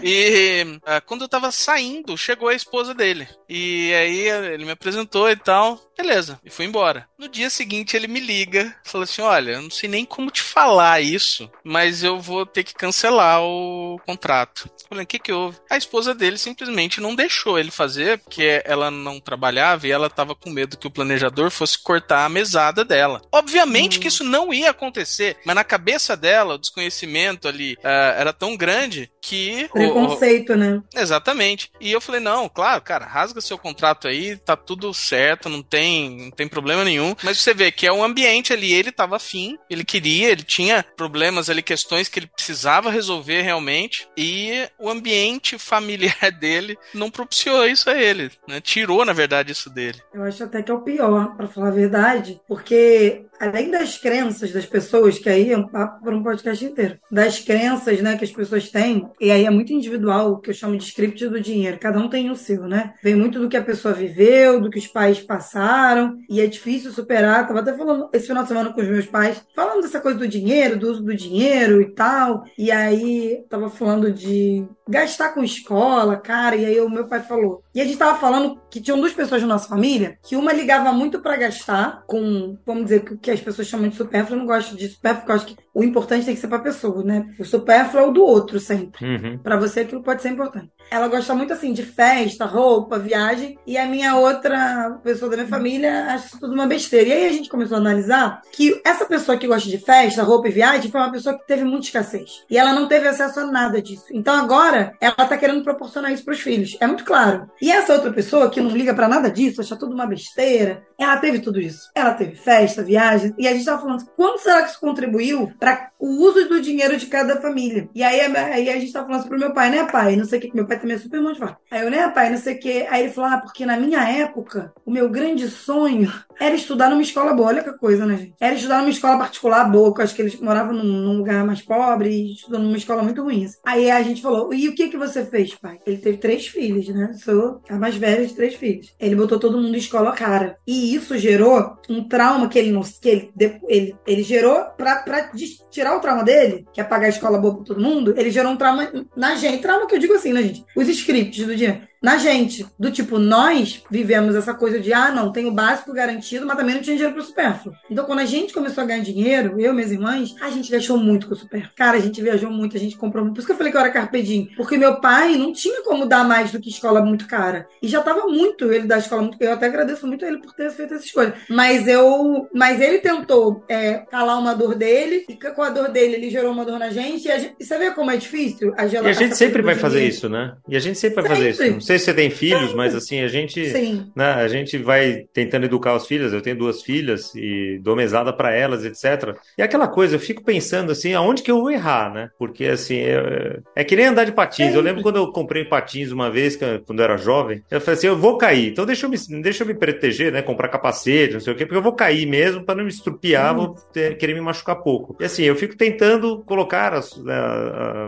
E uh, quando eu tava saindo, chegou a esposa dele. E aí ele me apresentou e tal. Beleza, e fui embora. No dia seguinte ele me liga, falou assim: Olha, eu não sei nem como te falar isso, mas eu vou ter que cancelar o contrato. Eu falei: O que que houve? A esposa dele simplesmente não deixou ele fazer, porque ela não trabalhava e ela tava com medo que o planejador fosse cortar a mesada dela. Obviamente hum. que isso não ia acontecer, mas na cabeça dela, o desconhecimento ali uh, era tão grande que. Preconceito, o, o... né? Exatamente. E eu falei: Não, claro, cara, rasga seu contrato aí, tá tudo certo, não tem tem, não tem problema nenhum. Mas você vê que é um ambiente ali, ele tava afim, ele queria, ele tinha problemas ali, questões que ele precisava resolver realmente. E o ambiente familiar dele não propiciou isso a ele, né? Tirou, na verdade, isso dele. Eu acho até que é o pior, para falar a verdade, porque além das crenças das pessoas, que aí é um papo para um podcast inteiro, das crenças né, que as pessoas têm, e aí é muito individual, o que eu chamo de script do dinheiro, cada um tem o seu, né? Vem muito do que a pessoa viveu, do que os pais passaram, e é difícil superar. Tava até falando esse final de semana com os meus pais, falando dessa coisa do dinheiro, do uso do dinheiro e tal, e aí tava falando de gastar com escola, cara, e aí o meu pai falou. E a gente tava falando que tinham duas pessoas na nossa família, que uma ligava muito para gastar com, vamos dizer, que as pessoas chamam de supérfluo, eu não gosto de supérfluo, porque eu acho que o importante tem que ser pra pessoa, né? O supérfluo é o do outro sempre. Uhum. Para você aquilo pode ser importante. Ela gosta muito assim de festa, roupa, viagem, e a minha outra pessoa da minha família acha isso tudo uma besteira. E aí a gente começou a analisar que essa pessoa que gosta de festa, roupa e viagem foi uma pessoa que teve muita escassez. E ela não teve acesso a nada disso. Então agora ela tá querendo proporcionar isso pros filhos. É muito claro. E essa outra pessoa que não liga para nada disso, acha tudo uma besteira, ela teve tudo isso. Ela teve festa, viagem, e a gente estava falando, quanto será que isso contribuiu para o uso do dinheiro de cada família? E aí, aí a gente estava falando assim pro meu pai, né, pai? Não sei o que, meu pai também é super forte. Aí eu, né, pai? Não sei o que. Aí ele falou, ah, porque na minha época, o meu grande sonho era estudar numa escola boa. Olha que coisa, né, gente? Era estudar numa escola particular boa, que eu acho que eles moravam num, num lugar mais pobre e estudando numa escola muito ruim. Assim. Aí a gente falou, e o que que você fez, pai? Ele teve três filhos, né? Sou a mais velha de três filhos. Ele botou todo mundo em escola cara. E isso gerou um trauma que ele não que ele ele, ele gerou, pra, pra tirar o trauma dele, que é pagar a escola boa pra todo mundo, ele gerou um trauma na gente. Trauma que eu digo assim, né, gente? Os scripts do dia na gente. Do tipo, nós vivemos essa coisa de, ah, não, tem o básico garantido, mas também não tinha dinheiro pro supérfluo. Então, quando a gente começou a ganhar dinheiro, eu e minhas irmãs, a gente gastou muito com o supérfluo. Cara, a gente viajou muito, a gente comprou muito. Por isso que eu falei que eu era carpedinho. Porque meu pai não tinha como dar mais do que escola muito cara. E já tava muito ele da escola muito. Eu até agradeço muito ele por ter feito essa escolha. Mas eu. Mas ele tentou é, calar uma dor dele, e com a dor dele, ele gerou uma dor na gente. E, gente, e você vê como é difícil? A e a gente sempre vai fazer isso, né? E a gente sempre vai sempre. fazer isso. Não sei se você tem filhos, mas assim, a gente. Né, a gente vai tentando educar os filhos. Eu tenho duas filhas e dou mesada para elas, etc. E aquela coisa, eu fico pensando assim, aonde que eu vou errar, né? Porque assim, é, é que nem andar de patins. Eu lembro quando eu comprei patins uma vez, quando eu era jovem, eu falei assim, eu vou cair, então deixa eu me, deixa eu me proteger, né? Comprar capacete, não sei o quê, porque eu vou cair mesmo para não me estrupiar, vou ter, querer me machucar pouco. E assim, eu fico tentando colocar as, né,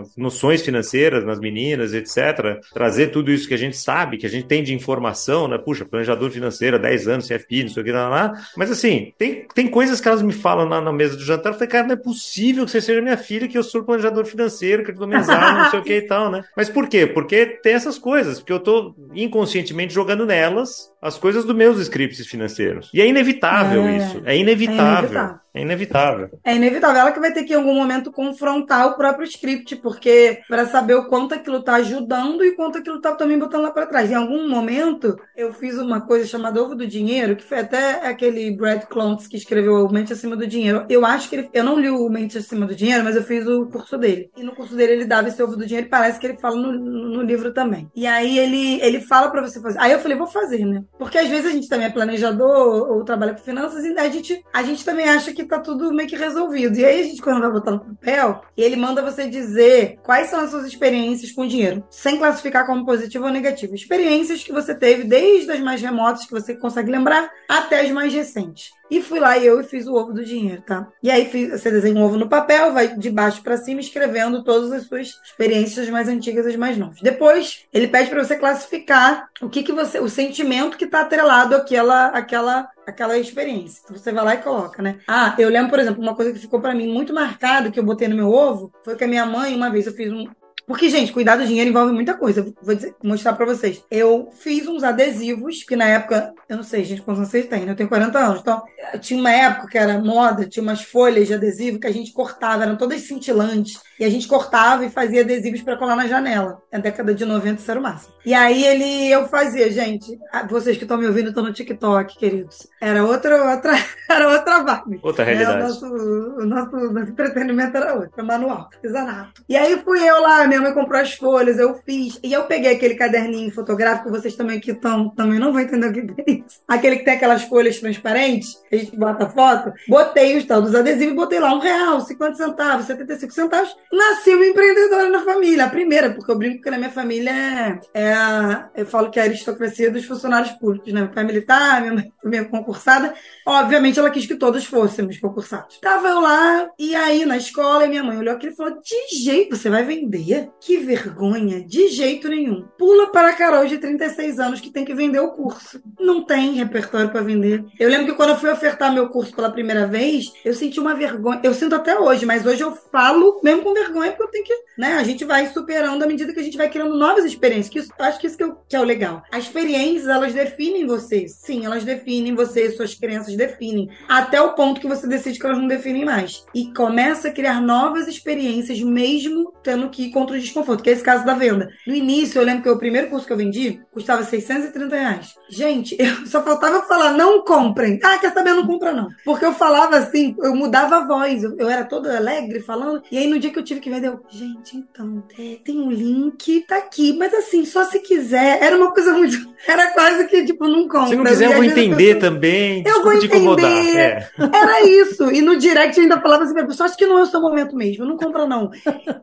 as noções financeiras nas meninas, etc. Trazer tudo isso que a gente gente sabe, que a gente tem de informação, né? Puxa, planejador financeiro, 10 anos, CFP, não sei o que lá, lá. Mas assim, tem, tem coisas que elas me falam na, na mesa do jantar. Eu falei, cara, não é possível que você seja minha filha, que eu sou planejador financeiro, que eu dou mensagem, não sei o que e tal, né? Mas por quê? Porque tem essas coisas, porque eu tô inconscientemente jogando nelas as coisas dos meus scripts financeiros. E é inevitável é, isso. É inevitável. É inevitável. É inevitável. É inevitável. Ela que vai ter que em algum momento confrontar o próprio script, porque para saber o quanto aquilo tá ajudando e quanto aquilo tá também botando lá para trás. Em algum momento eu fiz uma coisa chamada Ovo do Dinheiro, que foi até aquele Brad Clontz que escreveu o Mente Acima do Dinheiro. Eu acho que ele, eu não li o Mente Acima do Dinheiro, mas eu fiz o curso dele. E no curso dele ele dava esse Ovo do Dinheiro e parece que ele fala no, no livro também. E aí ele, ele fala para você fazer. Aí eu falei, vou fazer, né? Porque às vezes a gente também é planejador ou trabalha com finanças e a gente, a gente também acha que tá tudo meio que resolvido. E aí a gente, quando vai botar no papel, ele manda você dizer quais são as suas experiências com dinheiro, sem classificar como positivo ou negativo. Experiências que você teve desde as mais remotas, que você consegue lembrar, até as mais recentes. E fui lá e eu fiz o ovo do dinheiro, tá? E aí fiz, você desenha um ovo no papel, vai de baixo para cima escrevendo todas as suas experiências mais antigas e mais novas. Depois, ele pede para você classificar o que que você, o sentimento que está atrelado àquela, àquela, àquela experiência. Então você vai lá e coloca, né? Ah, eu lembro, por exemplo, uma coisa que ficou para mim muito marcado que eu botei no meu ovo foi que a minha mãe, uma vez eu fiz um, porque, gente, cuidar do dinheiro envolve muita coisa. Vou dizer, mostrar pra vocês. Eu fiz uns adesivos, que na época, eu não sei, gente, quantos vocês têm, né? Eu tenho 40 anos. Então, tinha uma época que era moda, tinha umas folhas de adesivo que a gente cortava, eram todas cintilantes. E a gente cortava e fazia adesivos para colar na janela. Na década de 90 isso era o máximo. E aí ele, eu fazia, gente. Vocês que estão me ouvindo estão no TikTok, queridos. Era outra, outra, era outra vibe. Outra realidade. É, o, nosso, o nosso, nosso entretenimento era outro, manual, artesanato. E aí fui eu lá, minha mãe comprou as folhas, eu fiz. E eu peguei aquele caderninho fotográfico, vocês também que estão, também não vão entender o que é isso. Aquele que tem aquelas folhas transparentes, que a gente bota foto. Botei os tal dos adesivos e botei lá um real, 50 centavos, 75 centavos. Nasci uma empreendedora na família. A primeira, porque eu brinco que na minha família é, é a, eu falo que é a aristocracia dos funcionários públicos, né? Meu pai é militar, minha mãe minha concursada. Obviamente ela quis que todos fôssemos concursados. Tava eu lá, e aí na escola, e minha mãe olhou aquilo e falou: de jeito, você vai vender? Que vergonha, de jeito nenhum. Pula para a Carol de 36 anos que tem que vender o curso. Não tem repertório para vender. Eu lembro que quando eu fui ofertar meu curso pela primeira vez, eu senti uma vergonha. Eu sinto até hoje, mas hoje eu falo mesmo com vergonha, porque eu tenho que. Né, a gente vai superando à medida que a gente vai criando novas experiências. Que isso, acho que isso que, eu, que é o legal. As experiências, elas definem você. Sim, elas definem você, suas crenças definem. Até o ponto que você decide que elas não definem mais. E começa a criar novas experiências, mesmo tendo que ir contra o desconforto, que é esse caso da venda. No início, eu lembro que o primeiro curso que eu vendi custava 630 reais. Gente, eu só faltava falar, não comprem. Ah, quer saber? Não compra, não. Porque eu falava assim, eu mudava a voz, eu, eu era toda alegre falando. E aí no dia que eu tive que vender, eu, gente, então, é, tem um link, tá aqui. Mas assim, só se quiser. Era uma coisa muito. Era quase que, tipo, não compra. Se não quiser, eu vou entender pessoa, também. Eu vou entender. É. Era isso. E no direct eu ainda falava assim, pessoa, acho que não é o seu momento mesmo, não compra, não.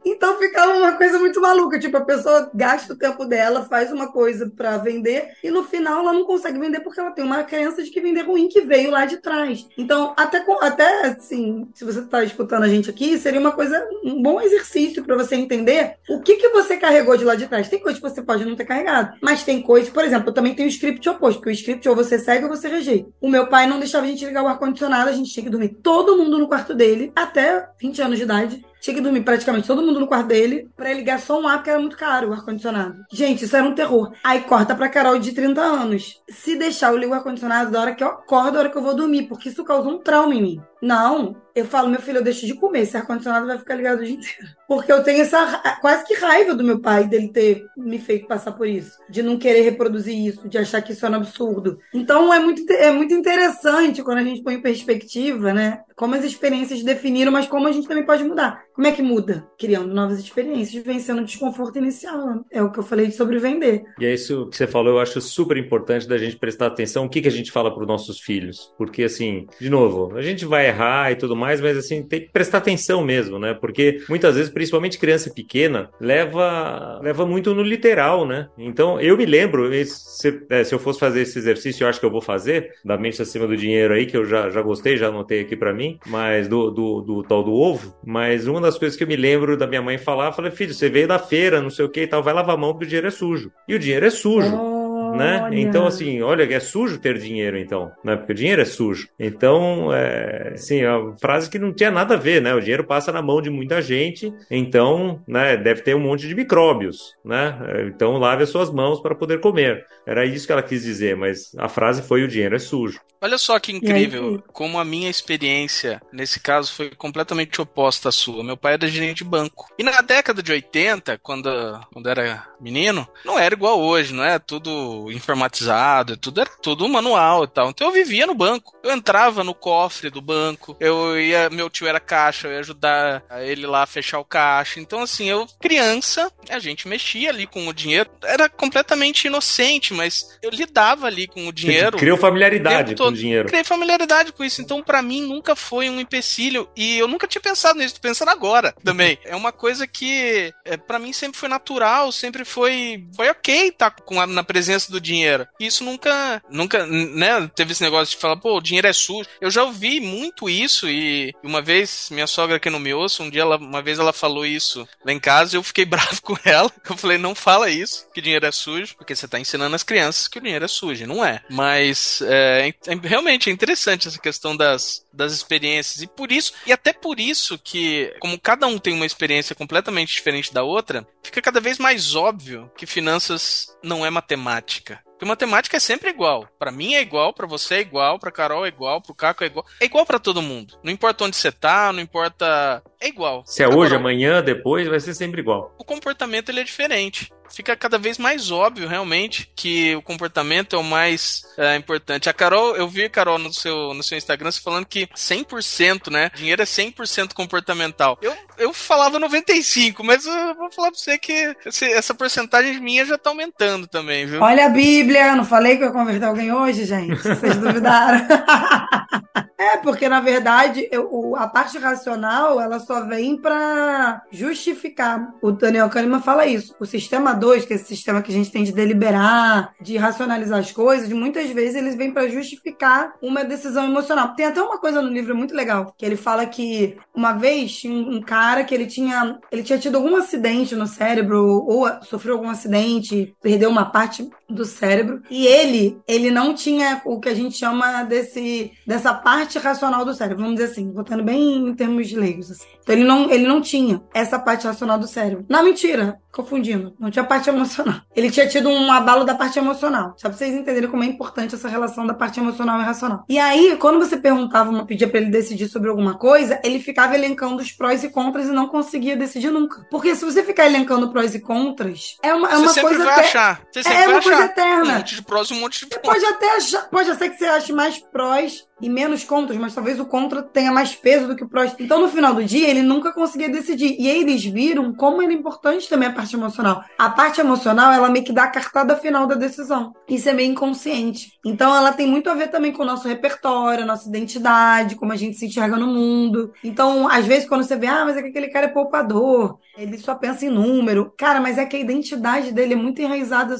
Então ficava uma coisa muito maluca. Tipo, a pessoa gasta o tempo dela, faz uma coisa para vender, e no final ela não consegue vender porque ela tem uma crença de que vender ruim que veio lá de trás. Então, até, até assim, se você está escutando a gente aqui, seria uma coisa, um bom exercício para você entender o que, que você carregou de lá de trás. Tem coisas que você pode não ter carregado, mas tem coisas, por exemplo, eu também tenho o script oposto, porque o script ou você segue ou você rejeita. O meu pai não deixava a gente ligar o ar-condicionado, a gente tinha que dormir todo mundo no quarto dele, até 20 anos de idade tinha que dormir praticamente todo mundo no quarto dele pra ligar só um ar, porque era muito caro o ar-condicionado. Gente, isso era um terror. Aí corta pra Carol de 30 anos. Se deixar, eu ligo o ar-condicionado da hora que eu acordo, da hora que eu vou dormir, porque isso causa um trauma em mim. Não, eu falo, meu filho, eu deixo de comer, esse ar-condicionado vai ficar ligado o dia inteiro. Porque eu tenho essa quase que raiva do meu pai dele ter me feito passar por isso, de não querer reproduzir isso, de achar que isso é um absurdo. Então é muito, é muito interessante quando a gente põe em perspectiva, né? Como as experiências definiram, mas como a gente também pode mudar. Como é que muda? Criando novas experiências, vencendo o desconforto inicial. É o que eu falei sobre vender. E é isso que você falou, eu acho super importante da gente prestar atenção o que, que a gente fala para os nossos filhos. Porque, assim, de novo, a gente vai errar e tudo mais, mas, assim, tem que prestar atenção mesmo, né? Porque muitas vezes, principalmente criança pequena, leva, leva muito no literal, né? Então, eu me lembro, se, é, se eu fosse fazer esse exercício, eu acho que eu vou fazer, da mente acima do dinheiro aí, que eu já, já gostei, já anotei aqui para mim, mas do, do, do tal do ovo, mas uma das coisas que eu me lembro da minha mãe falar, eu falei, filho, você veio da feira, não sei o que e tal, vai lavar a mão porque o dinheiro é sujo. E o dinheiro é sujo. Oh né? Então, assim, olha, é sujo ter dinheiro, então, né? Porque o dinheiro é sujo. Então, é, assim, é uma frase que não tinha nada a ver, né? O dinheiro passa na mão de muita gente, então, né, deve ter um monte de micróbios, né? Então, lave as suas mãos para poder comer. Era isso que ela quis dizer, mas a frase foi o dinheiro é sujo. Olha só que incrível, como a minha experiência, nesse caso, foi completamente oposta à sua. Meu pai era gerente de banco. E na década de 80, quando, quando era menino, não era igual hoje, não é tudo informatizado, tudo era tudo manual e tal. Então eu vivia no banco. Eu entrava no cofre do banco, eu ia, meu tio era caixa, eu ia ajudar ele lá a fechar o caixa. Então assim, eu criança, a gente mexia ali com o dinheiro, era completamente inocente, mas eu lidava ali com o dinheiro. Criou familiaridade com o dinheiro. Criei familiaridade com isso. Então para mim nunca foi um empecilho e eu nunca tinha pensado nisso, tô pensando agora também. é uma coisa que é, para mim sempre foi natural, sempre foi foi OK tá com a, na presença do dinheiro. Isso nunca, nunca, né, teve esse negócio de falar, pô, o dinheiro é sujo. Eu já ouvi muito isso e uma vez, minha sogra aqui no me ouça, um dia ela, uma vez ela falou isso lá em casa e eu fiquei bravo com ela. Eu falei, não fala isso, que dinheiro é sujo, porque você tá ensinando as crianças que o dinheiro é sujo, não é. Mas, é, é, realmente é interessante essa questão das, das experiências e por isso, e até por isso que, como cada um tem uma experiência completamente diferente da outra, fica cada vez mais óbvio que finanças não é matemática porque matemática é sempre igual. Para mim é igual, para você é igual, para Carol é igual, pro Caco é igual. É igual para todo mundo. Não importa onde você tá, não importa. É igual. Se é hoje, amanhã, depois, vai ser sempre igual. O comportamento ele é diferente fica cada vez mais óbvio, realmente, que o comportamento é o mais é, importante. A Carol, eu vi, Carol, no seu, no seu Instagram, você falando que 100%, né? Dinheiro é 100% comportamental. Eu, eu falava 95%, mas eu vou falar pra você que esse, essa porcentagem minha já tá aumentando também, viu? Olha a Bíblia, não falei que eu ia converter alguém hoje, gente? Vocês duvidaram. É, porque na verdade eu, a parte racional ela só vem para justificar. O Daniel Kahneman fala isso. O sistema 2, que é esse sistema que a gente tem de deliberar, de racionalizar as coisas, muitas vezes eles vêm para justificar uma decisão emocional. Tem até uma coisa no livro muito legal, que ele fala que uma vez tinha um cara que ele tinha, ele tinha tido algum acidente no cérebro ou sofreu algum acidente, perdeu uma parte do cérebro, e ele, ele não tinha o que a gente chama desse dessa parte parte racional do cérebro, vamos dizer assim, botando bem em termos leigos. Assim. Então ele não, ele não tinha essa parte racional do cérebro. Não, mentira, confundindo. Não tinha parte emocional. Ele tinha tido um abalo da parte emocional. Só pra vocês entenderem como é importante essa relação da parte emocional e racional. E aí, quando você perguntava, pedia para ele decidir sobre alguma coisa, ele ficava elencando os prós e contras e não conseguia decidir nunca. Porque se você ficar elencando prós e contras, é uma, é uma você coisa. Vai achar. Você sempre é vai uma achar. coisa eterna. Um monte de prós e um monte de contras. Pode até achar, pode ser que você ache mais prós e menos contras, mas talvez o contra tenha mais peso do que o prós. Então, no final do dia, ele nunca conseguia decidir. E aí eles viram como era importante também a parte emocional. A parte emocional, ela meio que dá a cartada final da decisão. Isso é meio inconsciente. Então, ela tem muito a ver também com o nosso repertório, a nossa identidade, como a gente se enxerga no mundo. Então, às vezes, quando você vê, ah, mas é que aquele cara é poupador, ele só pensa em número. Cara, mas é que a identidade dele é muito enraizada,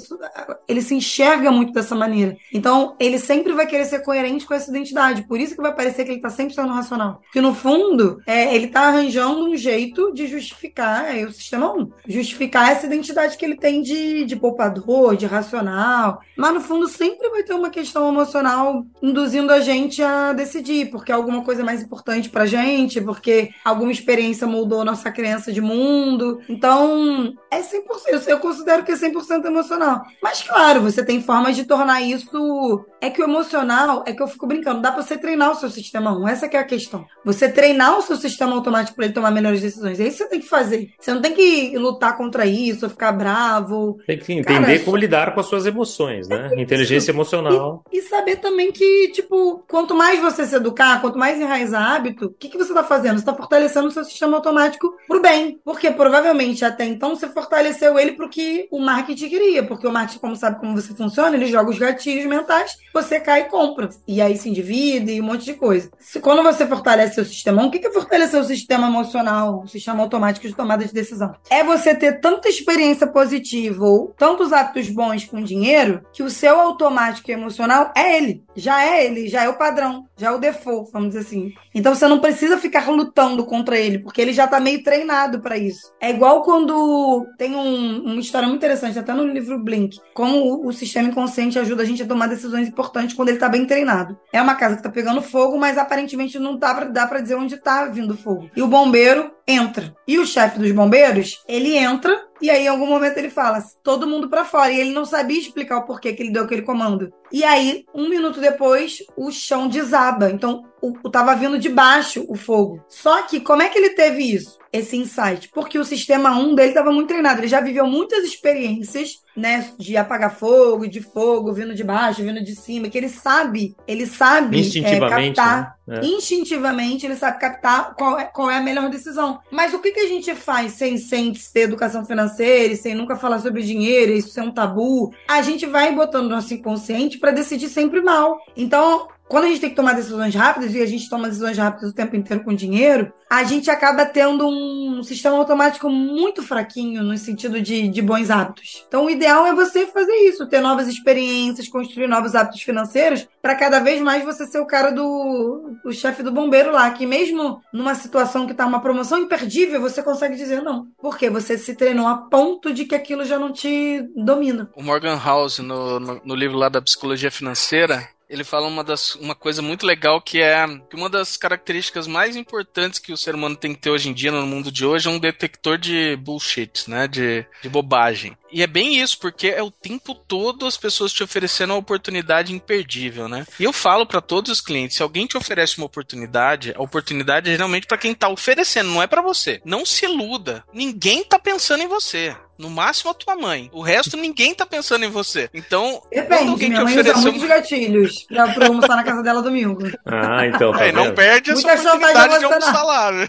ele se enxerga muito dessa maneira. Então, ele sempre vai querer ser coerente com essa identidade. Por isso que vai parecer que ele tá sempre sendo racional. Porque, no fundo, é, ele tá arranjando um jeito de justificar, é o sistema 1, justificar essa identidade que ele tem de, de poupador, de racional. Mas, no fundo, sempre vai ter uma questão emocional induzindo a gente a decidir, porque é alguma coisa mais importante pra gente, porque alguma experiência moldou nossa crença de mundo. Então, é 100%. Eu considero que é 100% emocional. Mas, claro, você tem formas de tornar isso. É que o emocional, é que eu fico brincando, dá você treinar o seu sistema 1. Essa é a questão. Você treinar o seu sistema automático para ele tomar melhores decisões. É isso que você tem que fazer. Você não tem que lutar contra isso, ficar bravo. Tem que entender Cara, como lidar com as suas emoções, né? É Inteligência emocional. E, e, saber também que, tipo, quanto mais você se educar, quanto mais enraizar hábito, o que, que você tá fazendo? Você tá fortalecendo o seu sistema automático pro bem. Porque provavelmente até então você fortaleceu ele para o que o marketing queria, porque o marketing, como sabe como você funciona, ele joga os gatilhos mentais, você cai e compra. E aí se endivida vida e um monte de coisa. Se, quando você fortalece seu sistema, o que é fortalecer o sistema emocional, o sistema automático de tomada de decisão? É você ter tanta experiência positiva ou tantos hábitos bons com dinheiro que o seu automático emocional é ele. Já é ele, já é o padrão, já é o default, vamos dizer assim. Então você não precisa ficar lutando contra ele, porque ele já tá meio treinado para isso. É igual quando tem um, uma história muito interessante, até no livro Blink, como o, o sistema inconsciente ajuda a gente a tomar decisões importantes quando ele tá bem treinado. É uma casa que tá pegando fogo, mas aparentemente não dá pra, dá pra dizer onde tá vindo fogo. E o bombeiro entra. E o chefe dos bombeiros, ele entra e aí, em algum momento, ele fala: todo mundo para fora. E ele não sabia explicar o porquê que ele deu aquele comando. E aí, um minuto depois, o chão desaba. Então, o, o tava vindo de baixo o fogo. Só que, como é que ele teve isso? Esse insight? Porque o sistema 1 dele estava muito treinado. Ele já viveu muitas experiências, né? De apagar fogo, de fogo, vindo de baixo, vindo de cima. Que ele sabe, ele sabe é, captar. Né? É. Instintivamente, ele sabe captar qual é, qual é a melhor decisão. Mas o que, que a gente faz sem, sem ter educação financeira e sem nunca falar sobre dinheiro, isso ser um tabu? A gente vai botando nosso inconsciente para decidir sempre mal. Então, quando a gente tem que tomar decisões rápidas, e a gente toma decisões rápidas o tempo inteiro com dinheiro, a gente acaba tendo um sistema automático muito fraquinho no sentido de, de bons hábitos. Então, o ideal é você fazer isso, ter novas experiências, construir novos hábitos financeiros, para cada vez mais você ser o cara do o chefe do bombeiro lá, que mesmo numa situação que está uma promoção imperdível, você consegue dizer não. Porque você se treinou a ponto de que aquilo já não te domina. O Morgan House, no, no, no livro lá da psicologia financeira, ele fala uma, das, uma coisa muito legal que é que uma das características mais importantes que o ser humano tem que ter hoje em dia, no mundo de hoje, é um detector de bullshit, né? De, de bobagem. E é bem isso, porque é o tempo todo as pessoas te oferecendo uma oportunidade imperdível, né? E eu falo para todos os clientes, se alguém te oferece uma oportunidade, a oportunidade é geralmente para quem tá oferecendo, não é para você. Não se iluda. Ninguém tá pensando em você. No máximo a tua mãe. O resto ninguém tá pensando em você. Então, Depende, alguém minha te mãe ofereceu. Usa muitos gatilhos pra, pra almoçar na casa dela domingo. Ah, então. Tá é, não perde essa Muita oportunidade de almoçar né?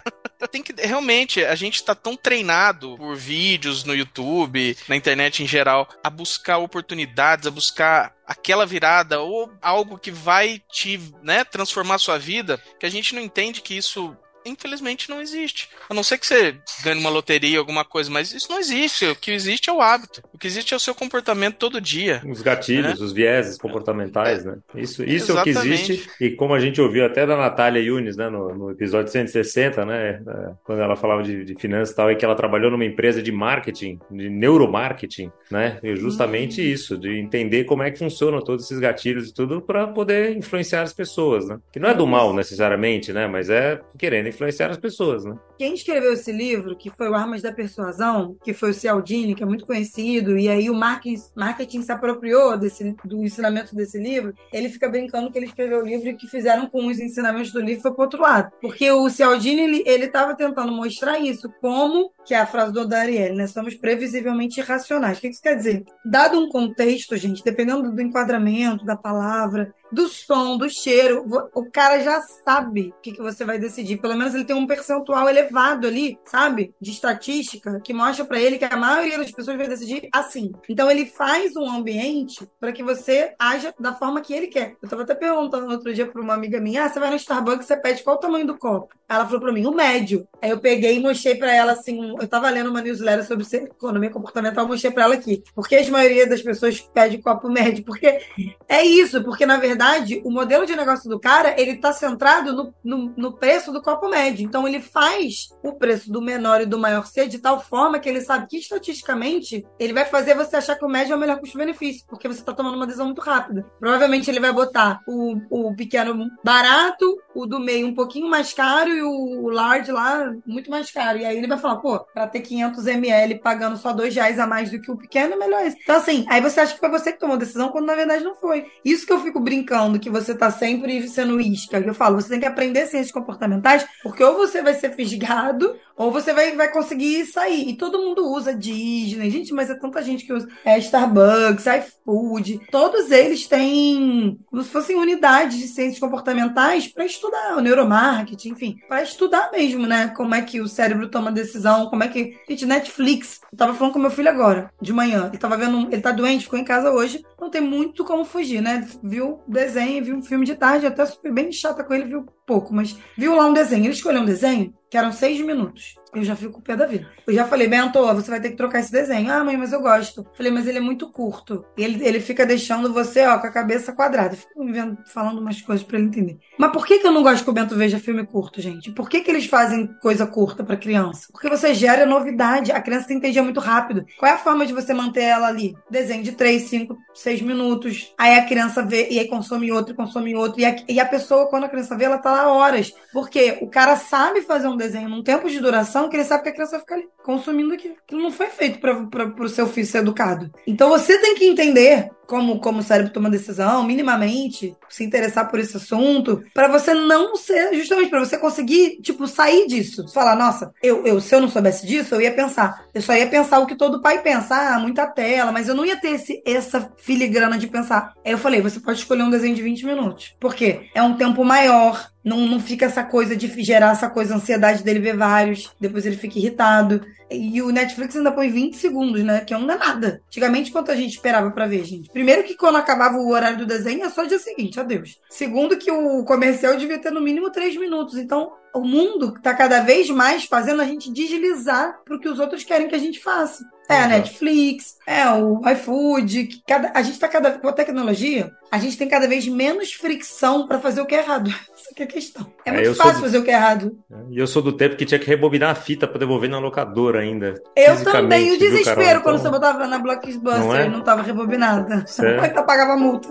Tem que. Realmente, a gente tá tão treinado por vídeos no YouTube, na internet em geral, a buscar oportunidades, a buscar aquela virada ou algo que vai te né, transformar a sua vida, que a gente não entende que isso infelizmente não existe. A não ser que você ganhe uma loteria, alguma coisa, mas isso não existe. O que existe é o hábito. O que existe é o seu comportamento todo dia. Os gatilhos, né? os vieses comportamentais, né? Isso, isso é o que existe. E como a gente ouviu até da Natália Yunes, né, no, no episódio 160, né, é, quando ela falava de, de finanças e tal, e que ela trabalhou numa empresa de marketing, de neuromarketing, né? E justamente hum. isso, de entender como é que funcionam todos esses gatilhos e tudo para poder influenciar as pessoas, né? Que não é do mal necessariamente, né? Mas é querendo influenciar as pessoas, né? Quem escreveu esse livro, que foi o Armas da Persuasão, que foi o Cialdini, que é muito conhecido, e aí o marketing, marketing se apropriou desse, do ensinamento desse livro, ele fica brincando que ele escreveu o livro e que fizeram com os ensinamentos do livro foi pro outro lado. Porque o Cialdini, ele estava tentando mostrar isso como, que é a frase do Dariel, né? Somos previsivelmente irracionais. O que isso quer dizer? Dado um contexto, gente, dependendo do enquadramento, da palavra, do som, do cheiro, o cara já sabe o que, você vai decidir. Pelo menos ele tem um percentual elevado ali, sabe? De estatística, que mostra para ele que a maioria das pessoas vai decidir assim. Então ele faz um ambiente para que você haja da forma que ele quer. Eu tava até perguntando outro dia para uma amiga minha: ah, você vai no Starbucks, você pede qual o tamanho do copo? Ela falou para mim, o médio. Aí eu peguei e mostrei para ela assim, eu tava lendo uma newsletter sobre economia comportamental, mostrei para ela aqui. Por que a maioria das pessoas pede copo médio? Porque é isso, porque na verdade o modelo de negócio do cara, ele tá centrado no, no, no, preço do copo médio. Então, ele faz o preço do menor e do maior ser de tal forma que ele sabe que, estatisticamente, ele vai fazer você achar que o médio é o melhor custo-benefício, porque você tá tomando uma decisão muito rápida. Provavelmente, ele vai botar o, o pequeno barato, o do meio um pouquinho mais caro e o large lá muito mais caro. E aí ele vai falar, pô, pra ter 500 ml pagando só dois reais a mais do que o pequeno, é melhor isso. Então, assim, aí você acha que foi você que tomou a decisão, quando na verdade não foi. Isso que eu fico brincando que você tá sempre sendo isca. Eu falo, você tem que aprender ciências comportamentais, porque ou você vai ser fisgado, ou você vai, vai conseguir sair. E todo mundo usa Disney. Gente, mas é tanta gente que usa é, Starbucks, iFood. Todos eles têm como se fossem unidades de ciências comportamentais para estudar o neuromarketing, enfim, para estudar mesmo, né? Como é que o cérebro toma decisão, como é que. Gente, Netflix. Eu tava falando com meu filho agora, de manhã. Ele tava vendo. Ele tá doente, ficou em casa hoje. Não tem muito como fugir, né? Viu desenho, viu um filme de tarde, até super bem chata com ele, viu pouco, mas viu lá um desenho. Ele escolheu um desenho que eram seis minutos. Eu já fico o pé da vida. Eu já falei, Bento, você vai ter que trocar esse desenho. Ah, mãe, mas eu gosto. Falei, mas ele é muito curto. Ele, ele fica deixando você, ó, com a cabeça quadrada. Eu fico vendo, falando umas coisas para ele entender. Mas por que, que eu não gosto que o Bento veja filme curto, gente? Por que, que eles fazem coisa curta para criança? Porque você gera novidade. A criança tem que entender muito rápido. Qual é a forma de você manter ela ali? Desenho de 3, 5, 6 minutos. Aí a criança vê, e aí consome outro, consome outro. E a, e a pessoa, quando a criança vê, ela tá lá horas. Porque o cara sabe fazer um desenho num tempo de duração que ele sabe que a criança vai ficar ali consumindo aquilo. Aquilo não foi feito para o seu filho ser educado. Então você tem que entender como, como o cérebro toma decisão, minimamente, se interessar por esse assunto, para você não ser, justamente para você conseguir, tipo, sair disso. Falar, nossa, eu, eu, se eu não soubesse disso, eu ia pensar. Eu só ia pensar o que todo pai pensa, ah, muita tela, mas eu não ia ter esse, essa filigrana de pensar. Aí eu falei, você pode escolher um desenho de 20 minutos. Por quê? É um tempo maior, não, não fica essa coisa de gerar essa coisa, ansiedade dele ver vários, depois ele fica irritado. E o Netflix ainda põe 20 segundos, né? Que é um nada. Antigamente, quanto a gente esperava para ver, gente? Primeiro que quando acabava o horário do desenho, é só dia seguinte, adeus. Segundo que o comercial devia ter no mínimo 3 minutos. Então, o mundo está cada vez mais fazendo a gente deslizar para o que os outros querem que a gente faça. É a Netflix, é o iFood, que cada, a gente está cada com a tecnologia, a gente tem cada vez menos fricção para fazer o que é errado. Essa é a questão. É, é muito fácil do... fazer o que é errado. E eu sou do tempo que tinha que rebobinar a fita para devolver na locadora ainda. Eu também, o desespero quando então... você botava na Blockbuster não é? e não estava rebobinada. Certo. Ainda pagava multa.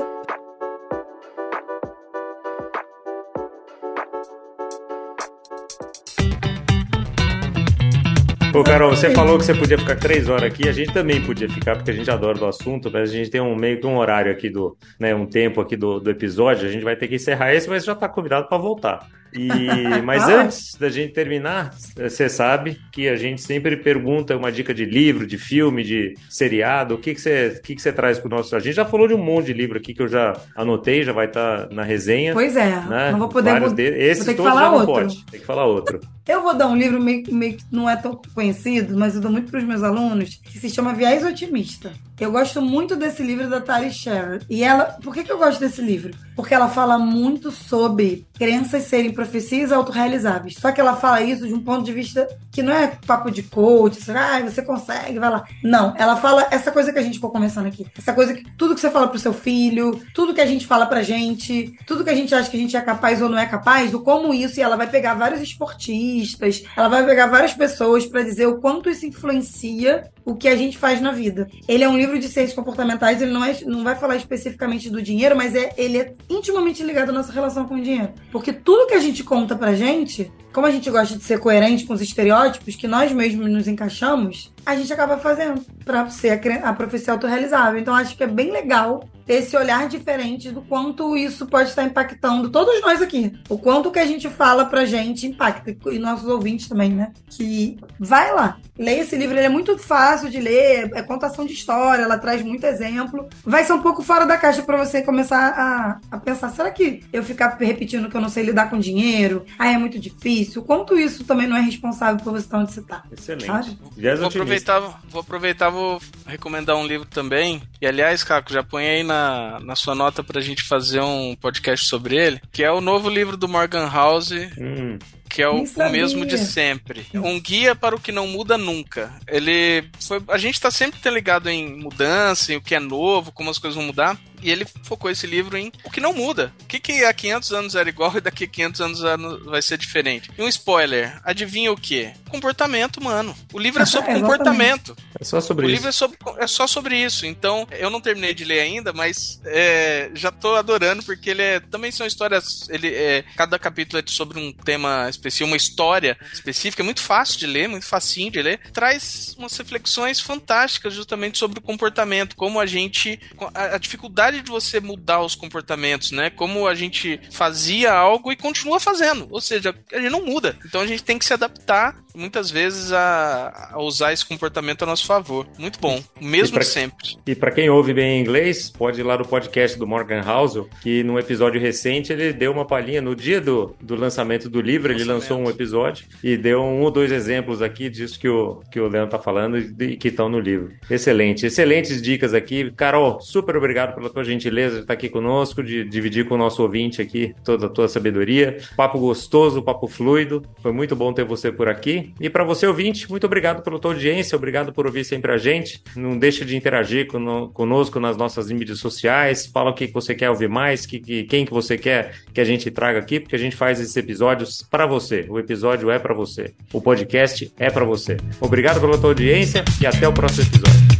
Ô, Carol, você falou que você podia ficar três horas aqui, a gente também podia ficar, porque a gente adora o assunto, mas a gente tem um meio que um horário aqui do, né, um tempo aqui do, do episódio, a gente vai ter que encerrar esse, mas já está convidado para voltar. E, mas ah. antes da gente terminar, você sabe que a gente sempre pergunta uma dica de livro, de filme, de seriado. O que, que, você, que, que você traz para o nosso. A gente já falou de um monte de livro aqui que eu já anotei, já vai estar tá na resenha. Pois é. Né? Não vou poder. Vários vou, de... Esses vou todos já não outro. pode. Tem que falar outro. Eu vou dar um livro meio, meio que não é tão conhecido, mas eu dou muito para os meus alunos, que se chama Viés Otimista. Eu gosto muito desse livro da Tali Sherrod. E ela, por que, que eu gosto desse livro? Porque ela fala muito sobre crenças serem profecias autorrealizáveis. Só que ela fala isso de um ponto de vista que não é papo de coach, ah, você consegue, vai lá. Não, ela fala essa coisa que a gente ficou conversando aqui. Essa coisa que tudo que você fala pro seu filho, tudo que a gente fala pra gente, tudo que a gente acha que a gente é capaz ou não é capaz, do como isso, e ela vai pegar vários esportistas, ela vai pegar várias pessoas para dizer o quanto isso influencia o que a gente faz na vida. Ele é um livro de ciências comportamentais, ele não, é, não vai falar especificamente do dinheiro, mas é, ele é intimamente ligado à nossa relação com o dinheiro. Porque tudo que a gente conta pra gente, como a gente gosta de ser coerente com os estereótipos que nós mesmos nos encaixamos, a gente acaba fazendo para ser a, profecia autorrealizável. Então acho que é bem legal ter esse olhar diferente do quanto isso pode estar impactando todos nós aqui. O quanto que a gente fala pra gente impacta. E nossos ouvintes também, né? Que vai lá, leia esse livro. Ele é muito fácil de ler, é contação de história, ela traz muito exemplo. Vai ser um pouco fora da caixa para você começar a, a pensar: será que eu ficar repetindo que eu não sei lidar com dinheiro? Ah, é muito difícil. O quanto isso também não é responsável por você estar onde você tá? Excelente. Sabe? Vou aproveitar, vou aproveitar, vou recomendar um livro também. E aliás, Caco, já põe aí na na, na sua nota pra gente fazer um podcast sobre ele, que é o novo livro do Morgan House, hum que é o, o, mesmo de sempre. Um guia para o que não muda nunca. Ele foi, a gente está sempre ligado em mudança, em o que é novo, como as coisas vão mudar. E ele focou esse livro em o que não muda. O que, que há 500 anos era igual e daqui a 500 anos vai ser diferente. E um spoiler: adivinha o que? Comportamento humano. O livro é sobre comportamento. É só sobre o isso. livro é, sobre, é, só sobre isso. Então, eu não terminei de ler ainda, mas é, já tô adorando, porque ele é. Também são histórias. Ele é, cada capítulo é sobre um tema específico, uma história específica, é muito fácil de ler, muito facinho de ler. Traz umas reflexões fantásticas justamente sobre o comportamento, como a gente. a, a dificuldade de você mudar os comportamentos, né? Como a gente fazia algo e continua fazendo. Ou seja, a gente não muda. Então a gente tem que se adaptar muitas vezes a, a usar esse comportamento a nosso favor. Muito bom, mesmo pra, sempre. E para quem ouve bem inglês, pode ir lá no podcast do Morgan Housel, que num episódio recente ele deu uma palhinha no dia do, do lançamento do livro, ele lançou um episódio e deu um ou dois exemplos aqui disso que o, que o Leandro tá falando e que estão no livro. Excelente, excelentes dicas aqui. Carol, super obrigado pela tua gentileza de estar aqui conosco, de dividir com o nosso ouvinte aqui toda a tua sabedoria. Papo gostoso, papo fluido. Foi muito bom ter você por aqui. E para você, ouvinte, muito obrigado pela tua audiência, obrigado por ouvir sempre a gente. Não deixa de interagir conosco nas nossas mídias sociais. Fala o que você quer ouvir mais, que, que, quem que você quer que a gente traga aqui, porque a gente faz esses episódios para você. O episódio é para você. O podcast é para você. Obrigado pela tua audiência e até o próximo episódio.